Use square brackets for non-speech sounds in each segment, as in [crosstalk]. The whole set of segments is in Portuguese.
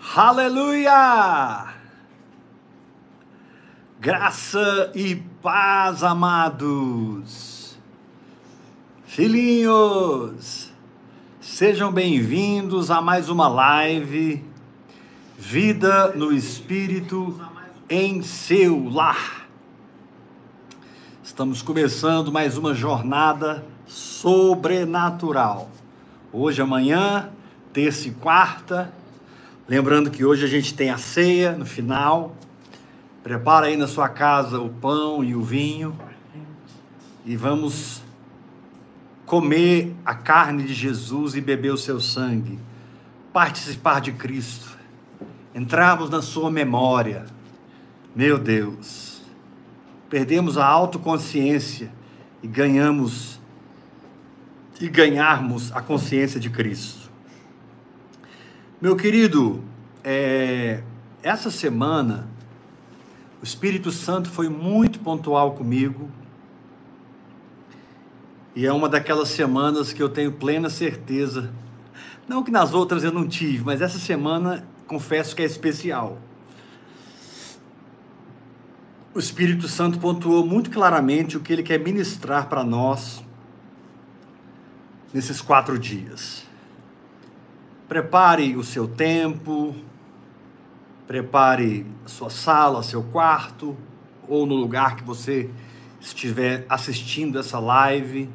Aleluia! Graça e paz, amados. Filhinhos, sejam bem-vindos a mais uma live Vida no Espírito em seu lar. Estamos começando mais uma jornada sobrenatural. Hoje, amanhã, terça e quarta, Lembrando que hoje a gente tem a ceia no final. Prepara aí na sua casa o pão e o vinho. E vamos comer a carne de Jesus e beber o seu sangue. Participar de Cristo. Entrarmos na sua memória. Meu Deus. Perdemos a autoconsciência e ganhamos e ganharmos a consciência de Cristo. Meu querido, é, essa semana o Espírito Santo foi muito pontual comigo. E é uma daquelas semanas que eu tenho plena certeza. Não que nas outras eu não tive, mas essa semana confesso que é especial. O Espírito Santo pontuou muito claramente o que ele quer ministrar para nós nesses quatro dias. Prepare o seu tempo, prepare sua sala, seu quarto, ou no lugar que você estiver assistindo essa live.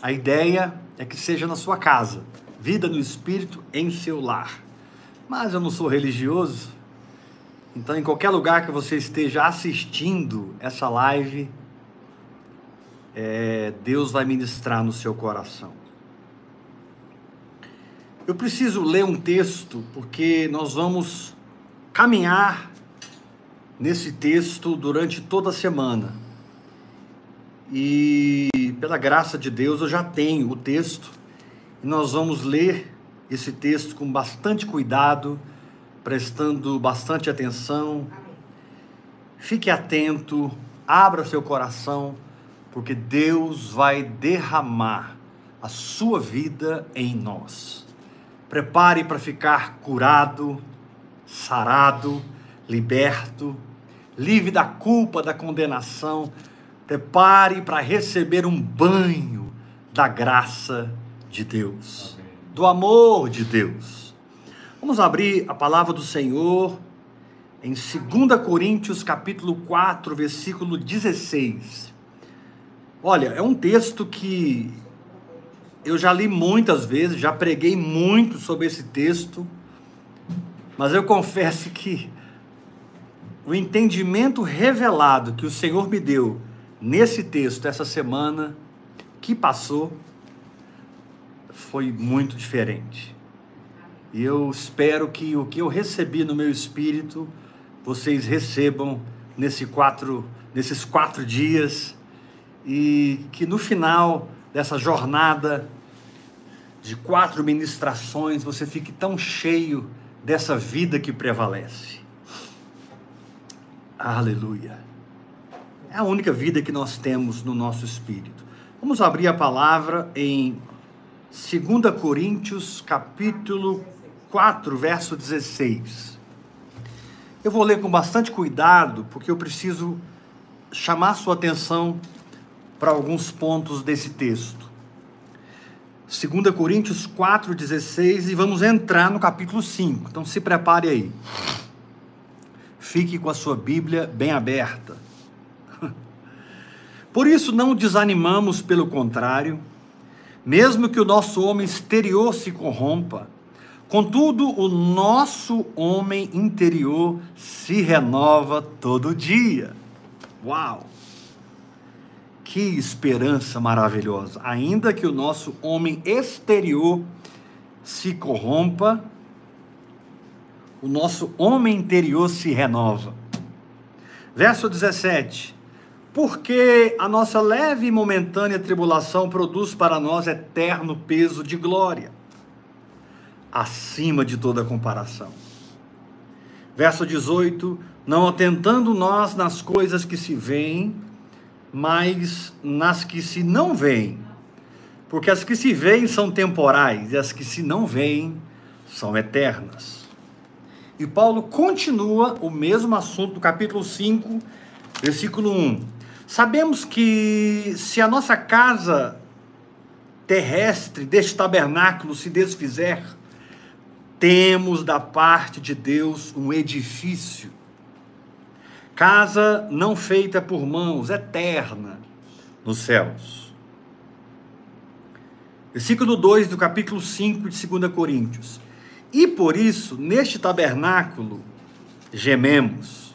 A ideia é que seja na sua casa, vida no espírito em seu lar. Mas eu não sou religioso, então em qualquer lugar que você esteja assistindo essa live, é, Deus vai ministrar no seu coração. Eu preciso ler um texto porque nós vamos caminhar nesse texto durante toda a semana. E pela graça de Deus eu já tenho o texto e nós vamos ler esse texto com bastante cuidado, prestando bastante atenção. Fique atento, abra seu coração, porque Deus vai derramar a sua vida em nós. Prepare para ficar curado, sarado, liberto, livre da culpa, da condenação. Prepare para receber um banho da graça de Deus, do amor de Deus. Vamos abrir a palavra do Senhor em 2 Coríntios capítulo 4, versículo 16. Olha, é um texto que eu já li muitas vezes, já preguei muito sobre esse texto, mas eu confesso que o entendimento revelado que o Senhor me deu nesse texto essa semana que passou foi muito diferente. E eu espero que o que eu recebi no meu espírito vocês recebam nesse quatro, nesses quatro dias e que no final dessa jornada de quatro ministrações você fique tão cheio dessa vida que prevalece. Aleluia. É a única vida que nós temos no nosso espírito. Vamos abrir a palavra em 2 Coríntios, capítulo 4, verso 16. Eu vou ler com bastante cuidado, porque eu preciso chamar sua atenção para alguns pontos desse texto. 2 Coríntios 4,16 e vamos entrar no capítulo 5. Então se prepare aí. Fique com a sua Bíblia bem aberta. [laughs] Por isso não desanimamos, pelo contrário, mesmo que o nosso homem exterior se corrompa, contudo o nosso homem interior se renova todo dia. Uau! Que esperança maravilhosa! Ainda que o nosso homem exterior se corrompa, o nosso homem interior se renova. Verso 17: Porque a nossa leve e momentânea tribulação produz para nós eterno peso de glória, acima de toda comparação. Verso 18: Não atentando nós nas coisas que se veem, mas nas que se não veem. Porque as que se veem são temporais e as que se não veem são eternas. E Paulo continua o mesmo assunto do capítulo 5, versículo 1. Sabemos que se a nossa casa terrestre deste tabernáculo se desfizer, temos da parte de Deus um edifício, casa não feita por mãos, eterna nos céus. Versículo 2 do capítulo 5 de 2 Coríntios. E por isso, neste tabernáculo, gememos,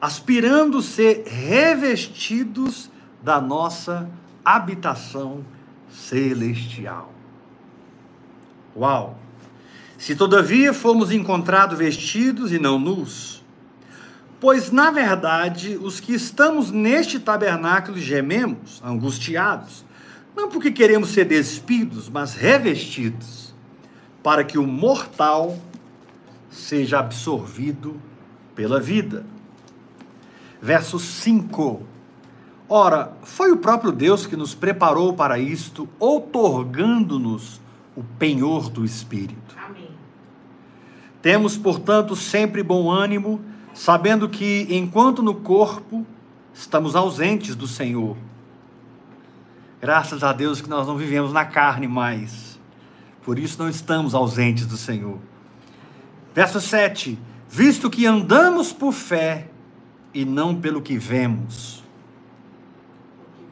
aspirando ser revestidos da nossa habitação celestial. Uau! Se todavia fomos encontrados vestidos e não nus, pois na verdade os que estamos neste tabernáculo gememos, angustiados, não porque queremos ser despidos, mas revestidos para que o mortal seja absorvido pela vida. Verso 5. Ora, foi o próprio Deus que nos preparou para isto, outorgando-nos o penhor do Espírito. Amém. Temos, portanto, sempre bom ânimo, sabendo que, enquanto no corpo, estamos ausentes do Senhor. Graças a Deus que nós não vivemos na carne mais por isso não estamos ausentes do Senhor. Verso 7: Visto que andamos por fé e não pelo que vemos.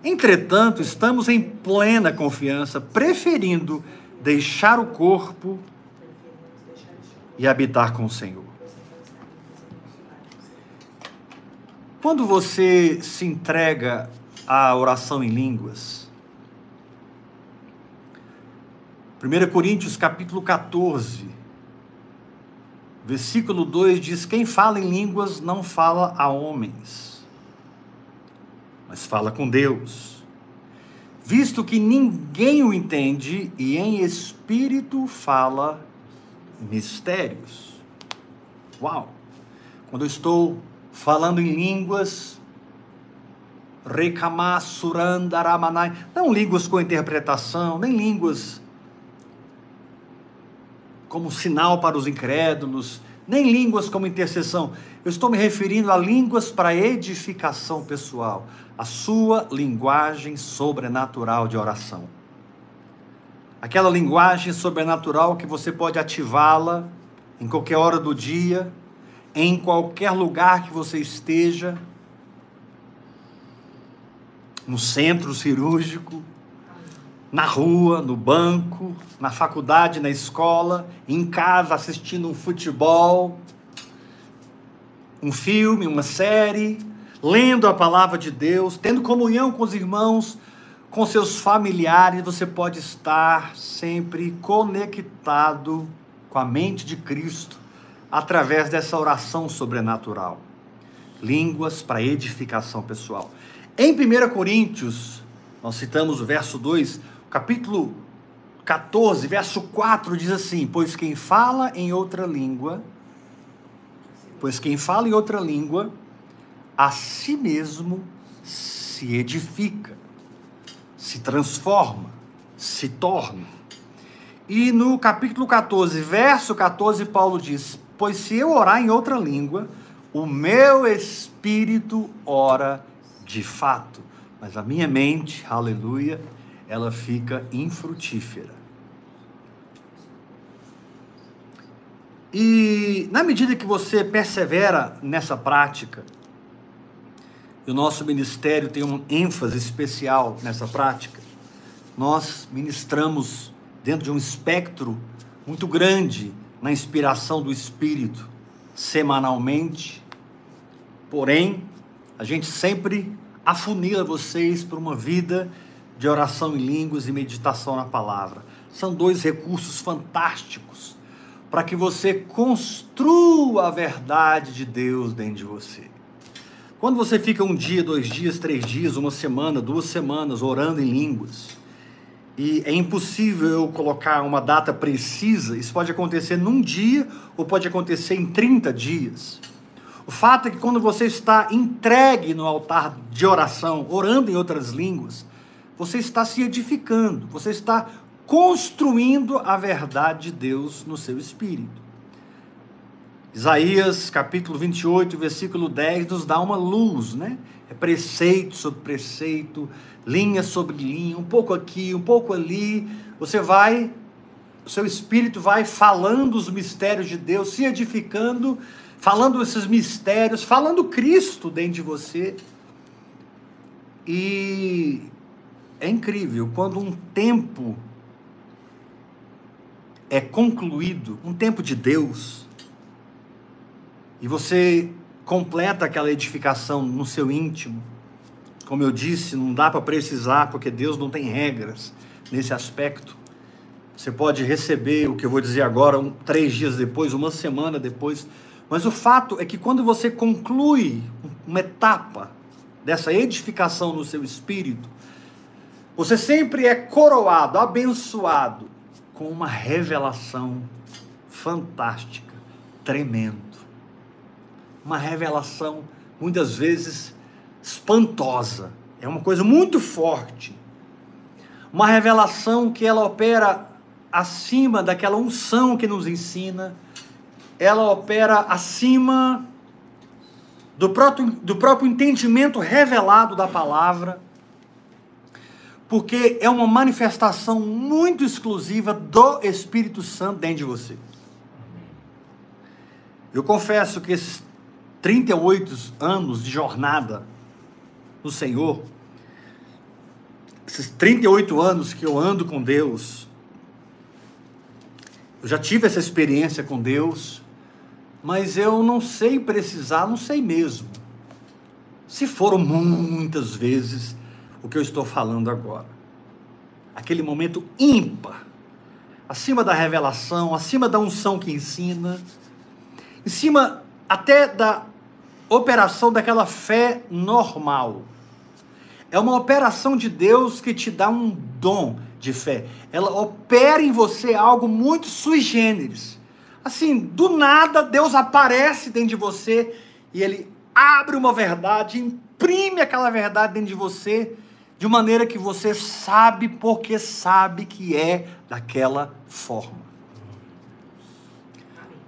Entretanto, estamos em plena confiança, preferindo deixar o corpo e habitar com o Senhor. Quando você se entrega à oração em línguas, 1 Coríntios capítulo 14, versículo 2 diz: Quem fala em línguas não fala a homens, mas fala com Deus, visto que ninguém o entende e em espírito fala mistérios. Uau! Quando eu estou falando em línguas, Rekamasurandaramanai, não línguas com interpretação, nem línguas como sinal para os incrédulos, nem línguas como intercessão. Eu estou me referindo a línguas para edificação pessoal, a sua linguagem sobrenatural de oração. Aquela linguagem sobrenatural que você pode ativá-la em qualquer hora do dia, em qualquer lugar que você esteja, no centro cirúrgico, na rua, no banco, na faculdade, na escola, em casa assistindo um futebol, um filme, uma série, lendo a palavra de Deus, tendo comunhão com os irmãos, com seus familiares, você pode estar sempre conectado com a mente de Cristo através dessa oração sobrenatural. Línguas para edificação pessoal. Em 1 Coríntios, nós citamos o verso 2, capítulo 14, verso 4 diz assim: Pois quem fala em outra língua, pois quem fala em outra língua, a si mesmo se edifica, se transforma, se torna. E no capítulo 14, verso 14, Paulo diz: Pois se eu orar em outra língua, o meu espírito ora de fato, mas a minha mente, aleluia, ela fica infrutífera. E na medida que você persevera nessa prática, e o nosso ministério tem um ênfase especial nessa prática, nós ministramos dentro de um espectro muito grande na inspiração do Espírito, semanalmente. Porém, a gente sempre afunila vocês para uma vida de oração em línguas e meditação na palavra. São dois recursos fantásticos para que você construa a verdade de Deus dentro de você. Quando você fica um dia, dois dias, três dias, uma semana, duas semanas orando em línguas, e é impossível eu colocar uma data precisa, isso pode acontecer num dia ou pode acontecer em 30 dias. O fato é que quando você está entregue no altar de oração, orando em outras línguas, você está se edificando, você está construindo a verdade de Deus no seu espírito. Isaías capítulo 28, versículo 10 nos dá uma luz, né? É preceito sobre preceito, linha sobre linha, um pouco aqui, um pouco ali. Você vai, o seu espírito vai falando os mistérios de Deus, se edificando, falando esses mistérios, falando Cristo dentro de você. E é incrível quando um tempo é concluído, um tempo de Deus, e você completa aquela edificação no seu íntimo. Como eu disse, não dá para precisar, porque Deus não tem regras nesse aspecto. Você pode receber o que eu vou dizer agora, um, três dias depois, uma semana depois. Mas o fato é que quando você conclui uma etapa dessa edificação no seu espírito, você sempre é coroado, abençoado com uma revelação fantástica, tremenda uma revelação, muitas vezes espantosa. É uma coisa muito forte. Uma revelação que ela opera acima daquela unção que nos ensina, ela opera acima do próprio, do próprio entendimento revelado da palavra, porque é uma manifestação muito exclusiva do Espírito Santo dentro de você. Eu confesso que esses 38 anos de jornada no Senhor, esses 38 anos que eu ando com Deus, eu já tive essa experiência com Deus, mas eu não sei precisar, não sei mesmo. Se foram muitas vezes o que eu estou falando agora. Aquele momento ímpar, acima da revelação, acima da unção que ensina, em cima até da operação daquela fé normal. É uma operação de Deus que te dá um dom de fé. Ela opera em você algo muito sui generis. Assim, do nada, Deus aparece dentro de você e ele abre uma verdade, imprime aquela verdade dentro de você, de maneira que você sabe porque sabe que é daquela forma.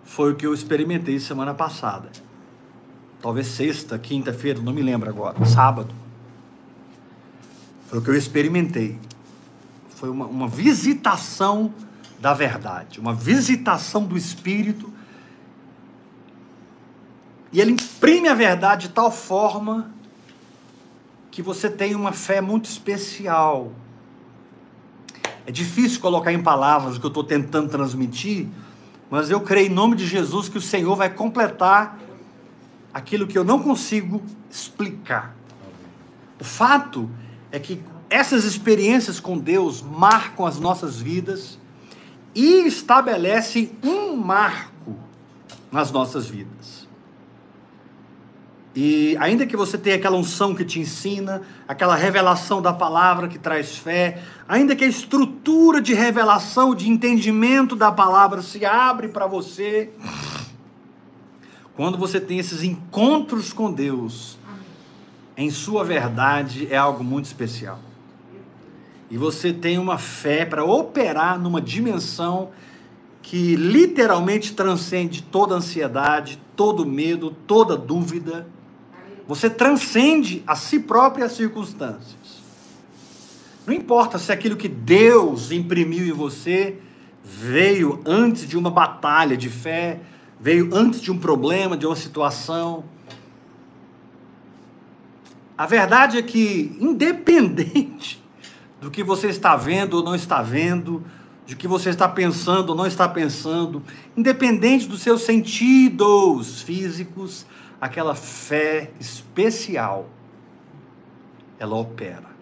Foi o que eu experimentei semana passada talvez sexta, quinta-feira, não me lembro agora, sábado. Foi o que eu experimentei. Foi uma, uma visitação da verdade, uma visitação do Espírito. E ele imprime a verdade de tal forma que você tem uma fé muito especial. É difícil colocar em palavras o que eu estou tentando transmitir, mas eu creio em nome de Jesus que o Senhor vai completar aquilo que eu não consigo explicar. O fato é que essas experiências com Deus marcam as nossas vidas e estabelecem um marco nas nossas vidas. E ainda que você tenha aquela unção que te ensina, aquela revelação da palavra que traz fé, ainda que a estrutura de revelação, de entendimento da palavra se abre para você, quando você tem esses encontros com Deus, em sua verdade, é algo muito especial. E você tem uma fé para operar numa dimensão que literalmente transcende toda ansiedade, todo medo, toda dúvida. Você transcende a si próprio as circunstâncias. Não importa se aquilo que Deus imprimiu em você veio antes de uma batalha de fé, veio antes de um problema, de uma situação. A verdade é que, independente [laughs] do que você está vendo ou não está vendo, de que você está pensando ou não está pensando, independente dos seus sentidos físicos, aquela fé especial, ela opera.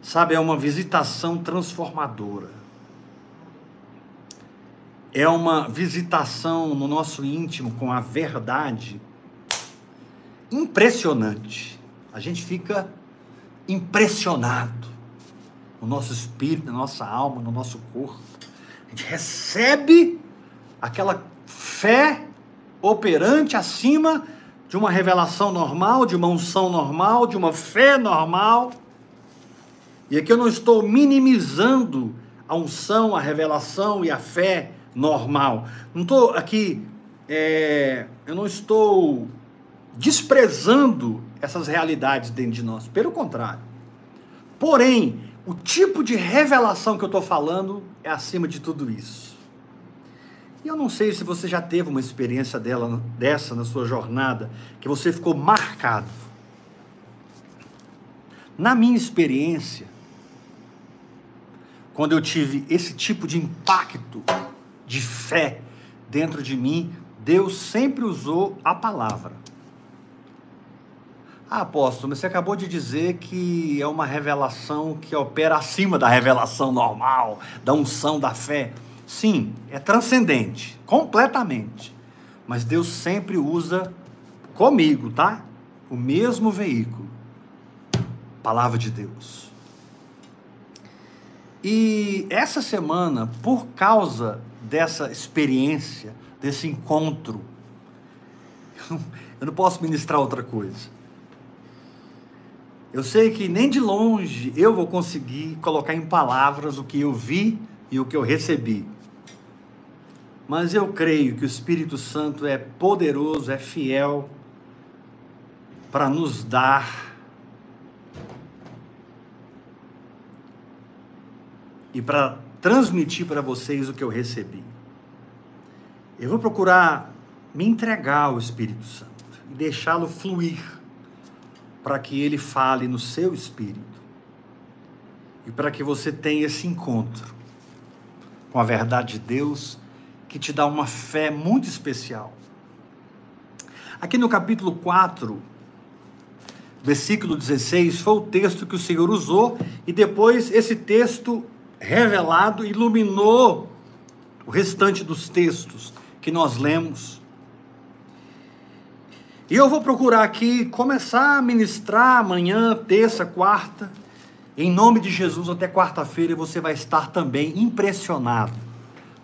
Sabe, é uma visitação transformadora é uma visitação no nosso íntimo com a verdade impressionante. A gente fica impressionado no nosso espírito, na nossa alma, no nosso corpo. A gente recebe aquela fé operante acima de uma revelação normal, de uma unção normal, de uma fé normal. E aqui eu não estou minimizando a unção, a revelação e a fé normal. Não estou aqui, é, eu não estou desprezando essas realidades dentro de nós. Pelo contrário. Porém, o tipo de revelação que eu estou falando é acima de tudo isso. E eu não sei se você já teve uma experiência dela, dessa na sua jornada, que você ficou marcado. Na minha experiência, quando eu tive esse tipo de impacto de fé dentro de mim, Deus sempre usou a palavra. Ah, apóstolo, você acabou de dizer que é uma revelação que opera acima da revelação normal, da unção da fé. Sim, é transcendente, completamente. Mas Deus sempre usa comigo, tá? O mesmo veículo. Palavra de Deus. E essa semana, por causa dessa experiência, desse encontro, eu não posso ministrar outra coisa. Eu sei que nem de longe eu vou conseguir colocar em palavras o que eu vi e o que eu recebi. Mas eu creio que o Espírito Santo é poderoso, é fiel para nos dar e para transmitir para vocês o que eu recebi. Eu vou procurar me entregar ao Espírito Santo e deixá-lo fluir para que ele fale no seu espírito e para que você tenha esse encontro com a verdade de Deus que te dá uma fé muito especial. Aqui no capítulo 4, versículo 16, foi o texto que o Senhor usou, e depois esse texto revelado iluminou o restante dos textos que nós lemos. E eu vou procurar aqui começar a ministrar amanhã, terça, quarta, em nome de Jesus até quarta-feira, você vai estar também impressionado.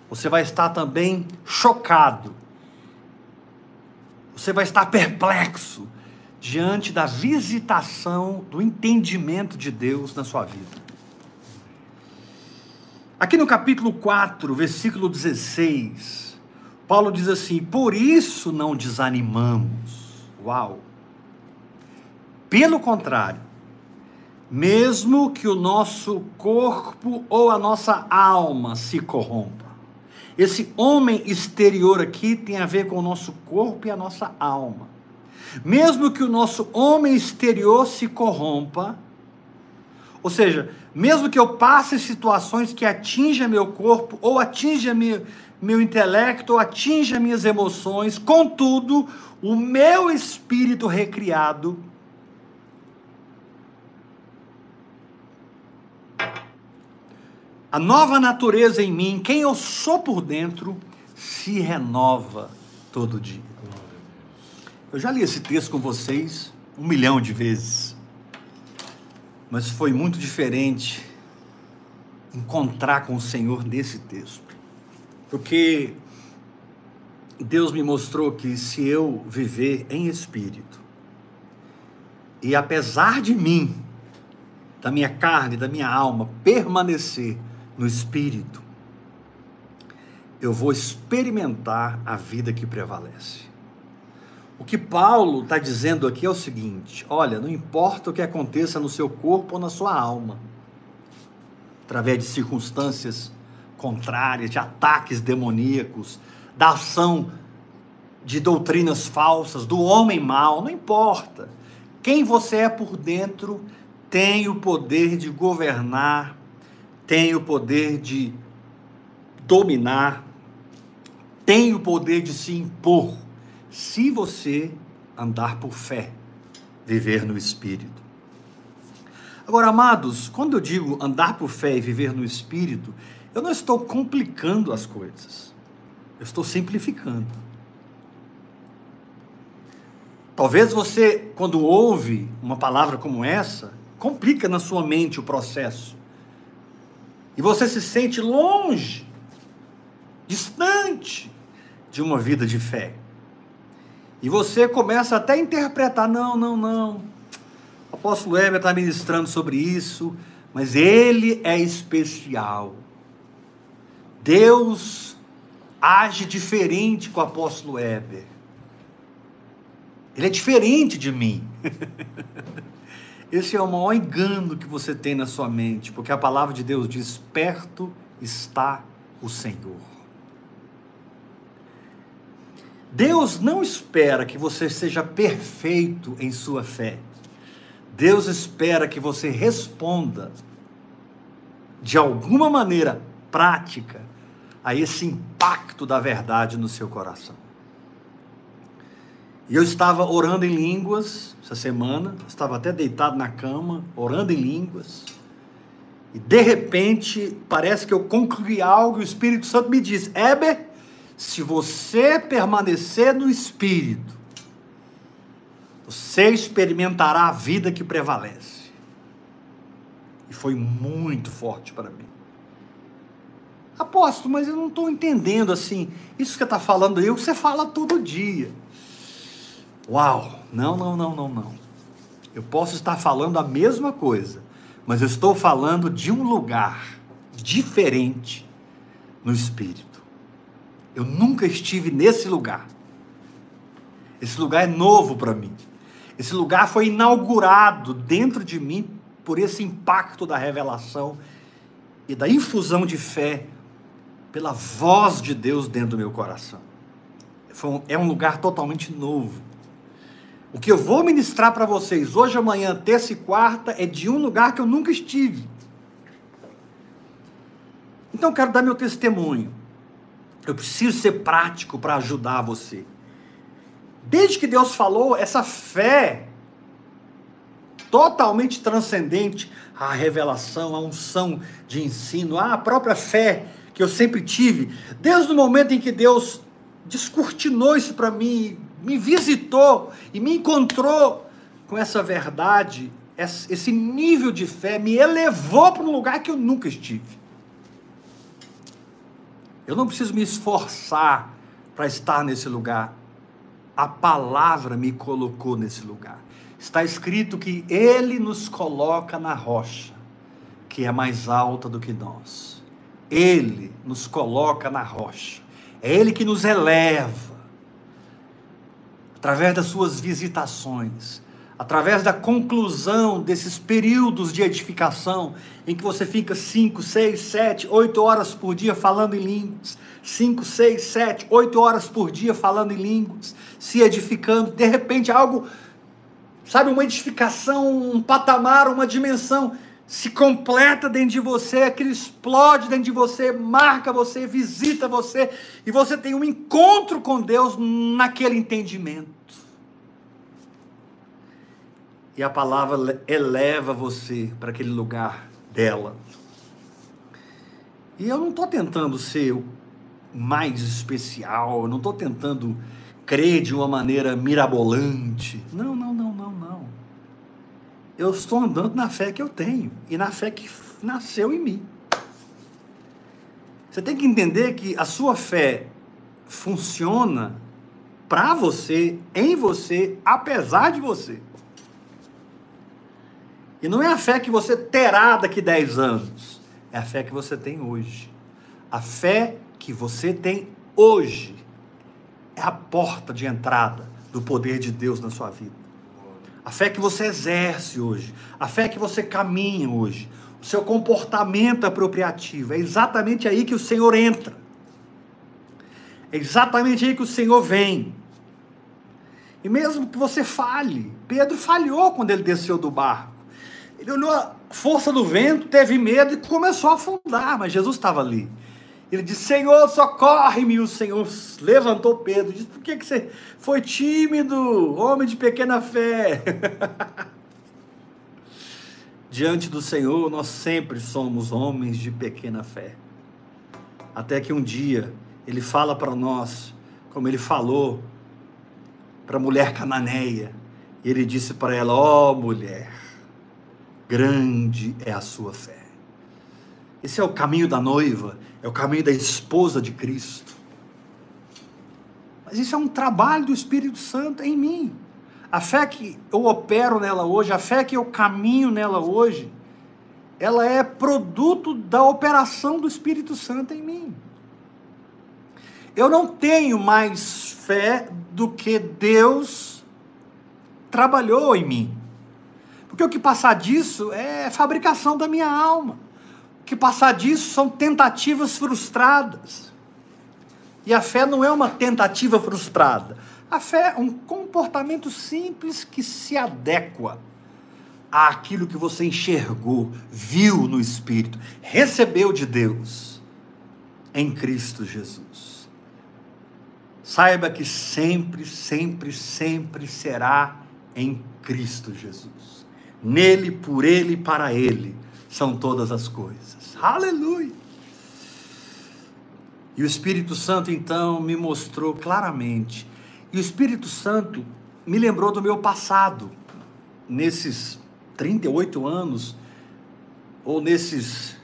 Você vai estar também chocado. Você vai estar perplexo diante da visitação do entendimento de Deus na sua vida. Aqui no capítulo 4, versículo 16, Paulo diz assim: Por isso não desanimamos. Uau! Pelo contrário, mesmo que o nosso corpo ou a nossa alma se corrompa, esse homem exterior aqui tem a ver com o nosso corpo e a nossa alma. Mesmo que o nosso homem exterior se corrompa, ou seja, mesmo que eu passe situações que atinjam meu corpo, ou atinjam meu, meu intelecto, ou atinjam minhas emoções, contudo, o meu espírito recriado a nova natureza em mim, quem eu sou por dentro, se renova todo dia. Eu já li esse texto com vocês um milhão de vezes mas foi muito diferente encontrar com o Senhor nesse texto. Porque Deus me mostrou que se eu viver em espírito, e apesar de mim, da minha carne, da minha alma, permanecer no espírito, eu vou experimentar a vida que prevalece. O que Paulo está dizendo aqui é o seguinte: olha, não importa o que aconteça no seu corpo ou na sua alma, através de circunstâncias contrárias, de ataques demoníacos, da ação de doutrinas falsas, do homem mau, não importa. Quem você é por dentro tem o poder de governar, tem o poder de dominar, tem o poder de se impor se você andar por fé, viver no Espírito. Agora, amados, quando eu digo andar por fé e viver no Espírito, eu não estou complicando as coisas, eu estou simplificando. Talvez você, quando ouve uma palavra como essa, complica na sua mente o processo. E você se sente longe, distante de uma vida de fé. E você começa até a interpretar: não, não, não. O apóstolo Heber está ministrando sobre isso, Mas ele é especial. Deus age diferente com o apóstolo Heber. Ele é diferente de mim. [laughs] Esse é o maior engano que você tem na sua mente, porque a palavra de Deus diz: perto está o Senhor. Deus não espera que você seja perfeito em sua fé. Deus espera que você responda de alguma maneira prática a esse impacto da verdade no seu coração. E eu estava orando em línguas essa semana, estava até deitado na cama, orando em línguas. E de repente, parece que eu concluí algo e o Espírito Santo me diz: Heber, se você permanecer no Espírito, você experimentará a vida que prevalece. E foi muito forte para mim. Apóstolo, mas eu não estou entendendo assim. Isso que está falando aí, você fala todo dia. Uau! Não, não, não, não, não. Eu posso estar falando a mesma coisa, mas eu estou falando de um lugar diferente no Espírito. Eu nunca estive nesse lugar. Esse lugar é novo para mim. Esse lugar foi inaugurado dentro de mim por esse impacto da revelação e da infusão de fé pela voz de Deus dentro do meu coração. é um lugar totalmente novo. O que eu vou ministrar para vocês hoje, amanhã, terça e quarta é de um lugar que eu nunca estive. Então, quero dar meu testemunho. Eu preciso ser prático para ajudar você. Desde que Deus falou, essa fé totalmente transcendente, a revelação, a unção de ensino, a própria fé que eu sempre tive, desde o momento em que Deus descortinou isso para mim, me visitou e me encontrou com essa verdade, esse nível de fé me elevou para um lugar que eu nunca estive. Eu não preciso me esforçar para estar nesse lugar. A palavra me colocou nesse lugar. Está escrito que Ele nos coloca na rocha, que é mais alta do que nós. Ele nos coloca na rocha. É Ele que nos eleva. Através das suas visitações, através da conclusão desses períodos de edificação, em que você fica 5, 6, 7, 8 horas por dia falando em línguas, 5, 6, 7, 8 horas por dia falando em línguas, se edificando, de repente algo, sabe, uma edificação, um patamar, uma dimensão, se completa dentro de você, aquilo explode dentro de você, marca você, visita você, e você tem um encontro com Deus naquele entendimento e a palavra eleva você para aquele lugar dela. E eu não estou tentando ser mais especial, eu não estou tentando crer de uma maneira mirabolante. Não, não, não, não, não. Eu estou andando na fé que eu tenho e na fé que nasceu em mim. Você tem que entender que a sua fé funciona para você, em você, apesar de você. E não é a fé que você terá daqui 10 anos, é a fé que você tem hoje. A fé que você tem hoje é a porta de entrada do poder de Deus na sua vida. A fé que você exerce hoje, a fé que você caminha hoje, o seu comportamento apropriativo, é exatamente aí que o Senhor entra. É exatamente aí que o Senhor vem. E mesmo que você falhe, Pedro falhou quando ele desceu do barco. Ele olhou a força do vento, teve medo e começou a afundar, mas Jesus estava ali. Ele disse: Senhor, socorre-me. O Senhor levantou Pedro. Disse: Por que, que você foi tímido, homem de pequena fé? [laughs] Diante do Senhor, nós sempre somos homens de pequena fé. Até que um dia ele fala para nós, como ele falou para a mulher cananeia, e ele disse para ela: Ó oh, mulher, grande é a sua fé. Esse é o caminho da noiva, é o caminho da esposa de Cristo. Mas isso é um trabalho do Espírito Santo em mim. A fé que eu opero nela hoje, a fé que eu caminho nela hoje, ela é produto da operação do Espírito Santo em mim. Eu não tenho mais fé do que Deus trabalhou em mim. Porque o que passar disso é fabricação da minha alma. O que passar disso são tentativas frustradas. E a fé não é uma tentativa frustrada. A fé é um comportamento simples que se adequa àquilo que você enxergou, viu no Espírito, recebeu de Deus em Cristo Jesus. Saiba que sempre, sempre, sempre será em Cristo Jesus. Nele, por Ele e para Ele são todas as coisas. Aleluia! E o Espírito Santo então me mostrou claramente. E o Espírito Santo me lembrou do meu passado, nesses 38 anos, ou nesses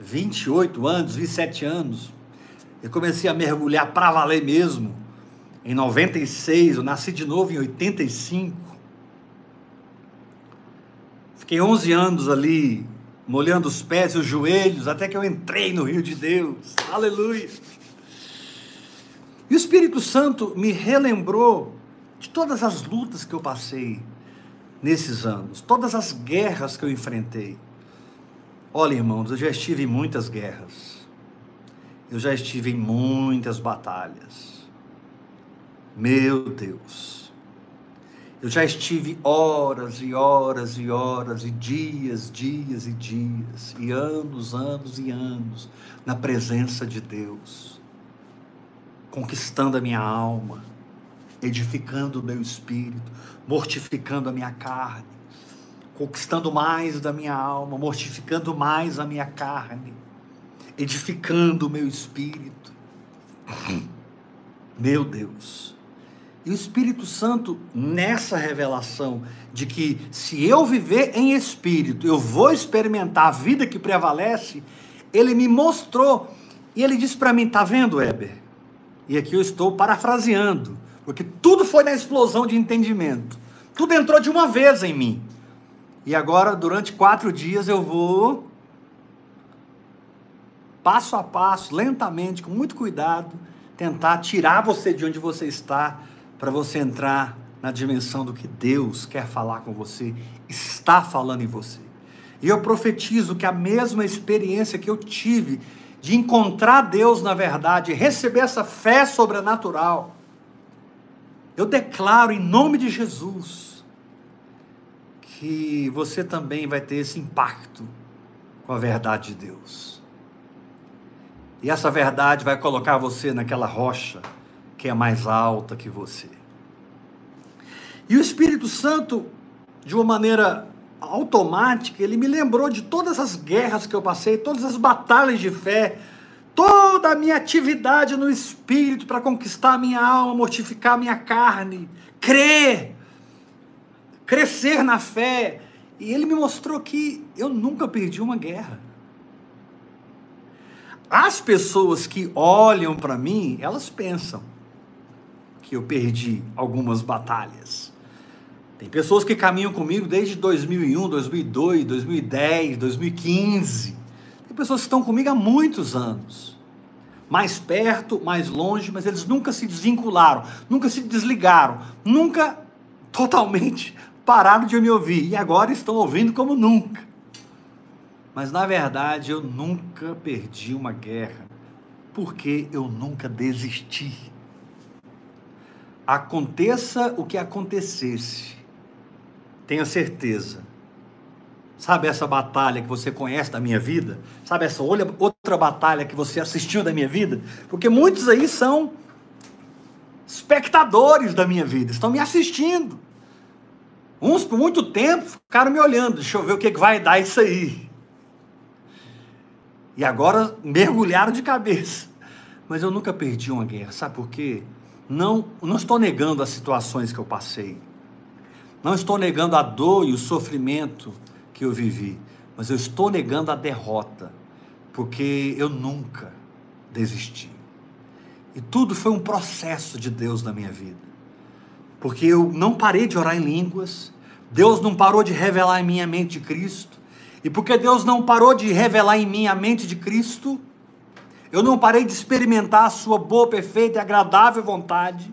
28 anos, 27 anos. Eu comecei a mergulhar para valer mesmo. Em 96, eu nasci de novo em 85. Fiquei 11 anos ali molhando os pés e os joelhos, até que eu entrei no rio de Deus. Aleluia. E o Espírito Santo me relembrou de todas as lutas que eu passei nesses anos, todas as guerras que eu enfrentei. Olha, irmãos, eu já estive em muitas guerras. Eu já estive em muitas batalhas. Meu Deus. Eu já estive horas e horas e horas e dias, dias e dias e anos, anos e anos na presença de Deus, conquistando a minha alma, edificando o meu espírito, mortificando a minha carne, conquistando mais da minha alma, mortificando mais a minha carne, edificando o meu espírito. Meu Deus. E o Espírito Santo, nessa revelação de que se eu viver em espírito, eu vou experimentar a vida que prevalece, ele me mostrou. E ele disse para mim: tá vendo, Weber? E aqui eu estou parafraseando, porque tudo foi na explosão de entendimento. Tudo entrou de uma vez em mim. E agora, durante quatro dias, eu vou, passo a passo, lentamente, com muito cuidado, tentar tirar você de onde você está para você entrar na dimensão do que Deus quer falar com você, está falando em você. E eu profetizo que a mesma experiência que eu tive de encontrar Deus na verdade, receber essa fé sobrenatural, eu declaro em nome de Jesus que você também vai ter esse impacto com a verdade de Deus. E essa verdade vai colocar você naquela rocha que é mais alta que você. E o Espírito Santo, de uma maneira automática, ele me lembrou de todas as guerras que eu passei, todas as batalhas de fé, toda a minha atividade no Espírito para conquistar a minha alma, mortificar a minha carne, crer, crescer na fé. E ele me mostrou que eu nunca perdi uma guerra. As pessoas que olham para mim, elas pensam, que eu perdi algumas batalhas. Tem pessoas que caminham comigo desde 2001, 2002, 2010, 2015. Tem pessoas que estão comigo há muitos anos. Mais perto, mais longe, mas eles nunca se desvincularam, nunca se desligaram, nunca totalmente pararam de me ouvir. E agora estão ouvindo como nunca. Mas na verdade eu nunca perdi uma guerra, porque eu nunca desisti aconteça o que acontecesse, tenha certeza. Sabe essa batalha que você conhece da minha vida? Sabe essa outra batalha que você assistiu da minha vida? Porque muitos aí são espectadores da minha vida, estão me assistindo. Uns por muito tempo ficaram me olhando, deixa eu ver o que vai dar isso aí. E agora mergulharam de cabeça. Mas eu nunca perdi uma guerra, sabe por quê? Não, não estou negando as situações que eu passei. Não estou negando a dor e o sofrimento que eu vivi. Mas eu estou negando a derrota. Porque eu nunca desisti. E tudo foi um processo de Deus na minha vida. Porque eu não parei de orar em línguas. Deus não parou de revelar em minha mente Cristo. E porque Deus não parou de revelar em mim a mente de Cristo, eu não parei de experimentar a sua boa, perfeita e agradável vontade.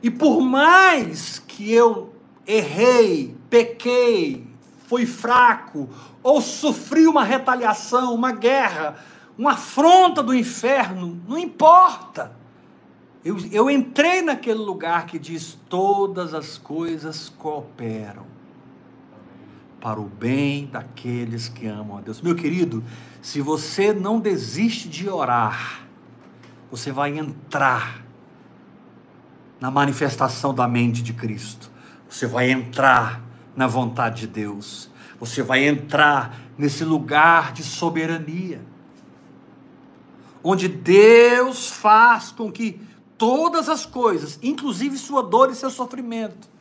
E por mais que eu errei, pequei, fui fraco, ou sofri uma retaliação, uma guerra, uma afronta do inferno, não importa. Eu, eu entrei naquele lugar que diz: todas as coisas cooperam para o bem daqueles que amam a Deus. Meu querido, se você não desiste de orar, você vai entrar na manifestação da mente de Cristo. Você vai entrar na vontade de Deus. Você vai entrar nesse lugar de soberania. Onde Deus faz com que todas as coisas, inclusive sua dor e seu sofrimento.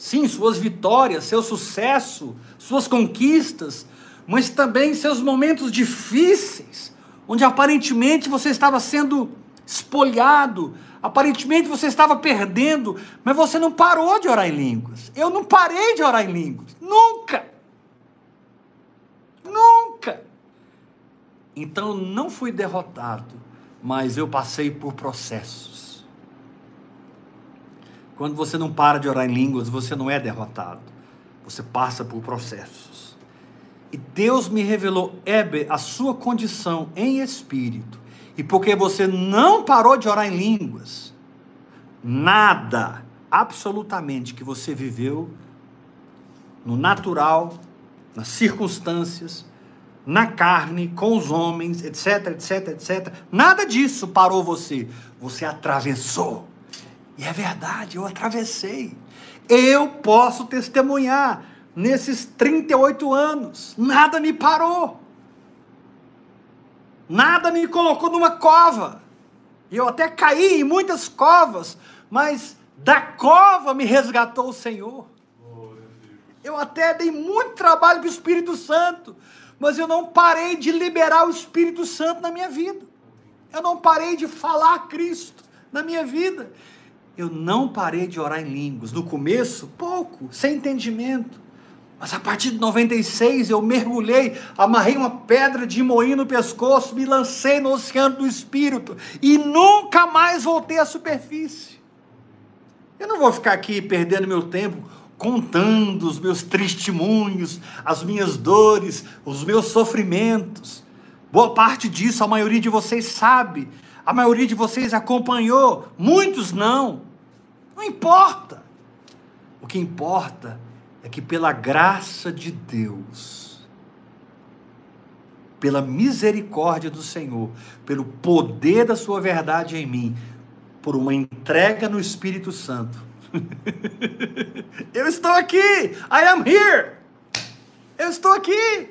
Sim, suas vitórias, seu sucesso, suas conquistas, mas também seus momentos difíceis, onde aparentemente você estava sendo espolhado, aparentemente você estava perdendo, mas você não parou de orar em línguas. Eu não parei de orar em línguas, nunca. Nunca. Então não fui derrotado mas eu passei por processos. Quando você não para de orar em línguas, você não é derrotado. Você passa por processos. E Deus me revelou, Ebe, a sua condição em espírito. E porque você não parou de orar em línguas, nada, absolutamente, que você viveu no natural, nas circunstâncias, na carne, com os homens, etc, etc, etc. Nada disso parou você. Você atravessou. E é verdade, eu atravessei. Eu posso testemunhar nesses 38 anos. Nada me parou. Nada me colocou numa cova. Eu até caí em muitas covas, mas da cova me resgatou o Senhor. Eu até dei muito trabalho para o Espírito Santo mas eu não parei de liberar o Espírito Santo na minha vida. Eu não parei de falar Cristo na minha vida. Eu não parei de orar em línguas. No começo, pouco, sem entendimento. Mas a partir de 96 eu mergulhei, amarrei uma pedra de moinho no pescoço, me lancei no oceano do Espírito e nunca mais voltei à superfície. Eu não vou ficar aqui perdendo meu tempo contando os meus testemunhos, as minhas dores, os meus sofrimentos. Boa parte disso a maioria de vocês sabe, a maioria de vocês acompanhou, muitos não. Não importa. O que importa é que pela graça de Deus, pela misericórdia do Senhor, pelo poder da sua verdade em mim, por uma entrega no Espírito Santo, [laughs] eu estou aqui. I am here. Eu estou aqui.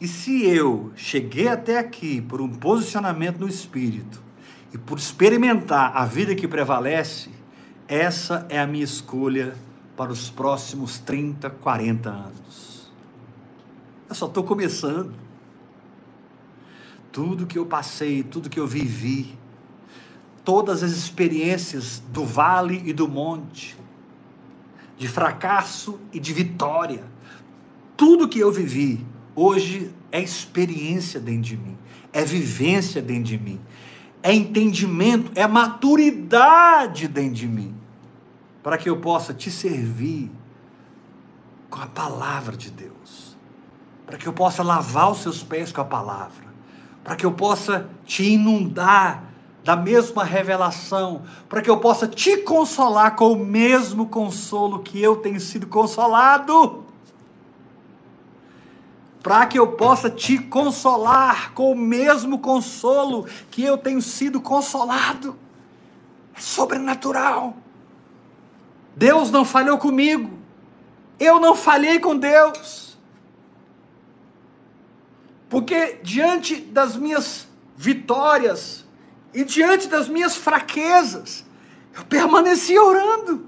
E se eu cheguei até aqui por um posicionamento no espírito e por experimentar a vida que prevalece, essa é a minha escolha para os próximos 30, 40 anos. Eu só estou começando. Tudo que eu passei, tudo que eu vivi, todas as experiências do vale e do monte, de fracasso e de vitória. Tudo que eu vivi hoje é experiência dentro de mim, é vivência dentro de mim, é entendimento, é maturidade dentro de mim, para que eu possa te servir com a palavra de Deus, para que eu possa lavar os seus pés com a palavra, para que eu possa te inundar da mesma revelação, para que eu possa te consolar com o mesmo consolo que eu tenho sido consolado. Para que eu possa te consolar com o mesmo consolo que eu tenho sido consolado. É sobrenatural. Deus não falhou comigo. Eu não falhei com Deus. Porque diante das minhas vitórias, e diante das minhas fraquezas, eu permaneci orando.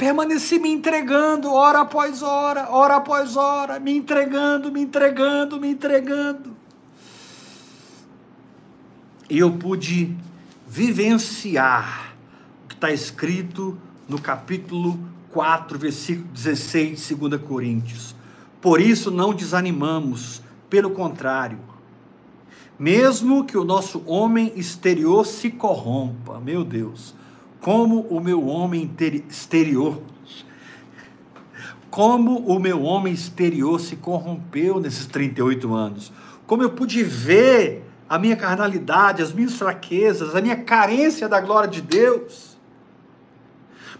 Permaneci me entregando, hora após hora, hora após hora, me entregando, me entregando, me entregando. E eu pude vivenciar o que está escrito no capítulo 4, versículo 16 de 2 Coríntios. Por isso não desanimamos, pelo contrário, mesmo que o nosso homem exterior se corrompa, meu Deus, como o meu homem exterior, como o meu homem exterior se corrompeu nesses 38 anos, como eu pude ver a minha carnalidade, as minhas fraquezas, a minha carência da glória de Deus.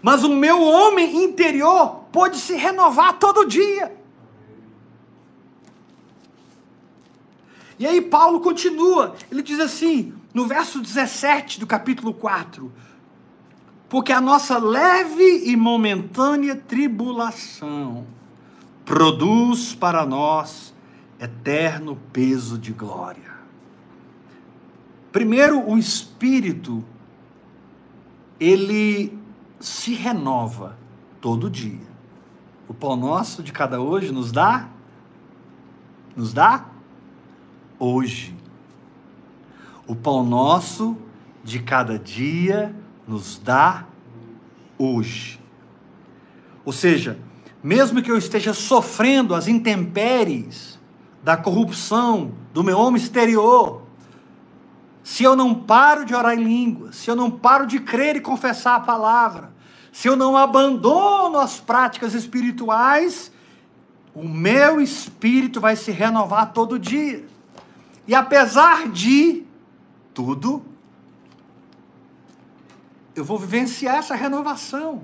Mas o meu homem interior pode se renovar todo dia. E aí Paulo continua, ele diz assim, no verso 17 do capítulo 4: Porque a nossa leve e momentânea tribulação produz para nós eterno peso de glória. Primeiro, o espírito ele se renova todo dia. O pão nosso de cada hoje nos dá nos dá hoje. O pão nosso de cada dia nos dá hoje. Ou seja, mesmo que eu esteja sofrendo as intempéries da corrupção do meu homem exterior, se eu não paro de orar em línguas, se eu não paro de crer e confessar a palavra, se eu não abandono as práticas espirituais, o meu espírito vai se renovar todo dia. E apesar de tudo, eu vou vivenciar essa renovação.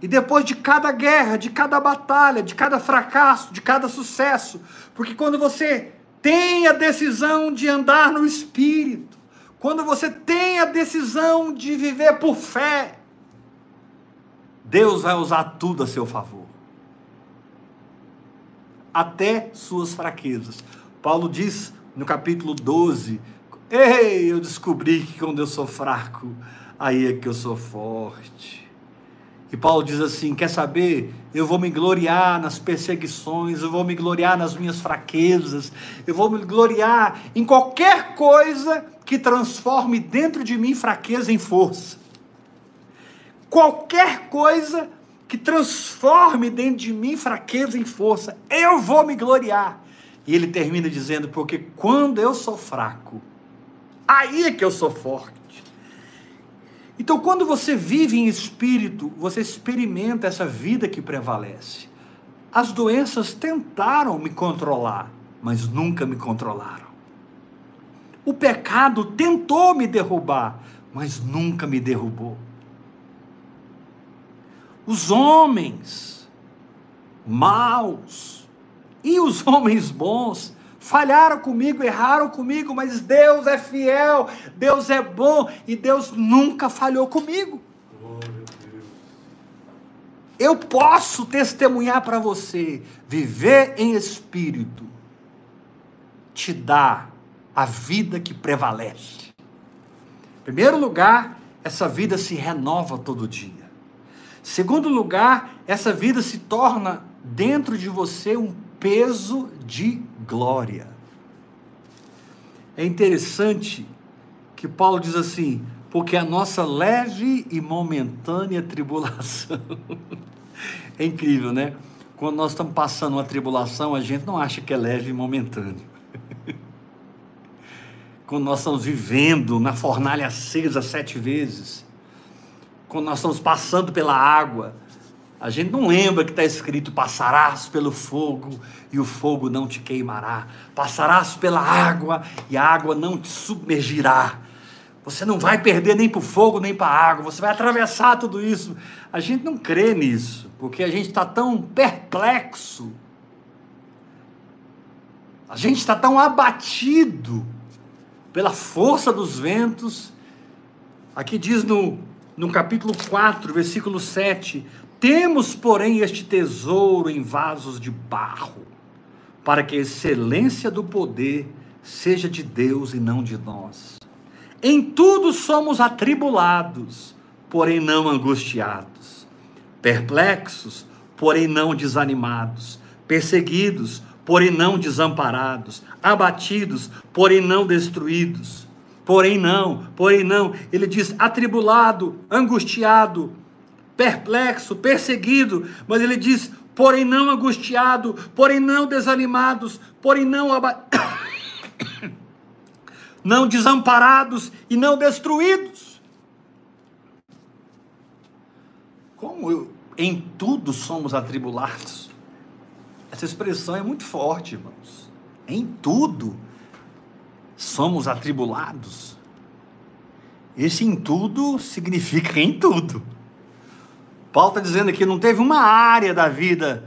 E depois de cada guerra, de cada batalha, de cada fracasso, de cada sucesso, porque quando você tem a decisão de andar no espírito, quando você tem a decisão de viver por fé, Deus vai usar tudo a seu favor. Até suas fraquezas. Paulo diz no capítulo 12: Ei, eu descobri que quando eu sou fraco, aí é que eu sou forte. E Paulo diz assim: quer saber? Eu vou me gloriar nas perseguições, eu vou me gloriar nas minhas fraquezas, eu vou me gloriar em qualquer coisa que transforme dentro de mim fraqueza em força. Qualquer coisa que transforme dentro de mim fraqueza em força, eu vou me gloriar. E ele termina dizendo: porque quando eu sou fraco, aí é que eu sou forte. Então, quando você vive em espírito, você experimenta essa vida que prevalece. As doenças tentaram me controlar, mas nunca me controlaram. O pecado tentou me derrubar, mas nunca me derrubou. Os homens maus e os homens bons falharam comigo, erraram comigo, mas Deus é fiel, Deus é bom e Deus nunca falhou comigo. Eu posso testemunhar para você, viver em espírito te dá a vida que prevalece. Em primeiro lugar, essa vida se renova todo dia. Segundo lugar, essa vida se torna dentro de você um peso de glória. É interessante que Paulo diz assim: porque a nossa leve e momentânea [laughs] tribulação. é incrível, né? Quando nós estamos passando uma tribulação, a gente não acha que é leve e momentâneo. [laughs] Quando nós estamos vivendo na fornalha acesa sete vezes, quando nós estamos passando pela água, a gente não lembra que está escrito: passarás pelo fogo e o fogo não te queimará, passarás pela água e a água não te submergirá. Você não vai perder nem para o fogo nem para a água, você vai atravessar tudo isso. A gente não crê nisso, porque a gente está tão perplexo, a gente está tão abatido pela força dos ventos. Aqui diz no, no capítulo 4, versículo 7: temos, porém, este tesouro em vasos de barro, para que a excelência do poder seja de Deus e não de nós. Em tudo somos atribulados, porém não angustiados, perplexos, porém não desanimados, perseguidos, porém não desamparados, abatidos, porém não destruídos. Porém não, porém não, ele diz atribulado, angustiado, perplexo, perseguido, mas ele diz: porém não angustiado, porém não desanimados, porém não [coughs] não desamparados e não destruídos. Como eu, em tudo somos atribulados. Essa expressão é muito forte, irmãos. Em tudo somos atribulados. Esse em tudo significa em tudo. Paulo está dizendo que não teve uma área da vida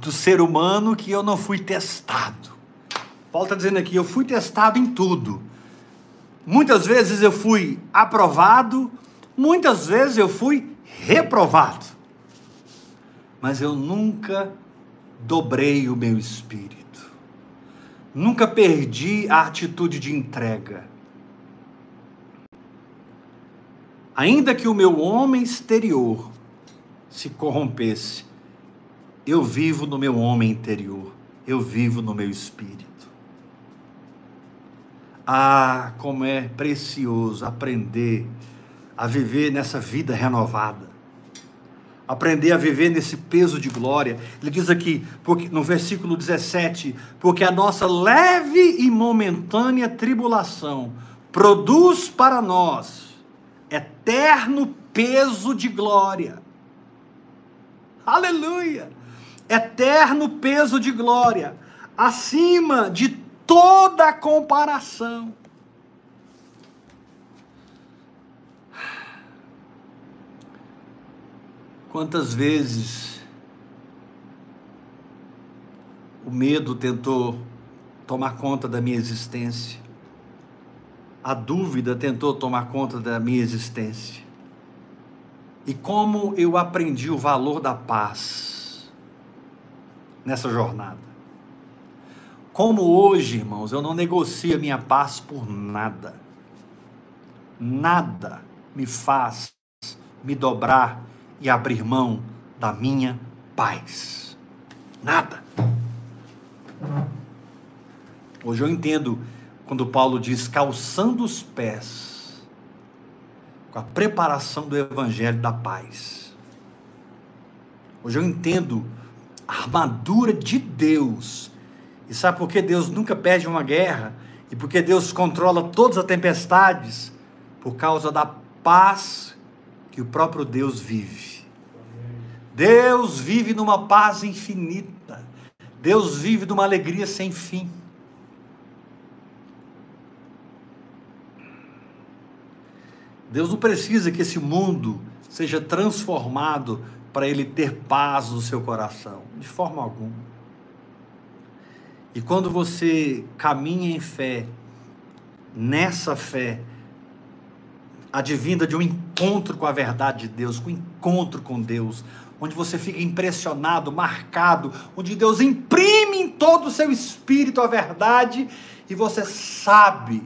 do ser humano que eu não fui testado. Paulo está dizendo aqui: eu fui testado em tudo. Muitas vezes eu fui aprovado, muitas vezes eu fui reprovado. Mas eu nunca dobrei o meu espírito. Nunca perdi a atitude de entrega. Ainda que o meu homem exterior se corrompesse, eu vivo no meu homem interior, eu vivo no meu espírito. Ah, como é precioso aprender a viver nessa vida renovada. Aprender a viver nesse peso de glória. Ele diz aqui, porque, no versículo 17: Porque a nossa leve e momentânea tribulação produz para nós eterno peso de glória. Aleluia! Eterno peso de glória, acima de toda comparação. Quantas vezes o medo tentou tomar conta da minha existência? a dúvida tentou tomar conta da minha existência. E como eu aprendi o valor da paz nessa jornada. Como hoje, irmãos, eu não negocio a minha paz por nada. Nada me faz me dobrar e abrir mão da minha paz. Nada. Hoje eu entendo quando Paulo diz calçando os pés, com a preparação do evangelho da paz. Hoje eu entendo a armadura de Deus. E sabe por que Deus nunca perde uma guerra? E porque Deus controla todas as tempestades? Por causa da paz que o próprio Deus vive. Deus vive numa paz infinita. Deus vive numa alegria sem fim. Deus não precisa que esse mundo seja transformado para ele ter paz no seu coração, de forma alguma. E quando você caminha em fé, nessa fé, advinda de um encontro com a verdade de Deus, com um encontro com Deus, onde você fica impressionado, marcado, onde Deus imprime em todo o seu espírito a verdade e você sabe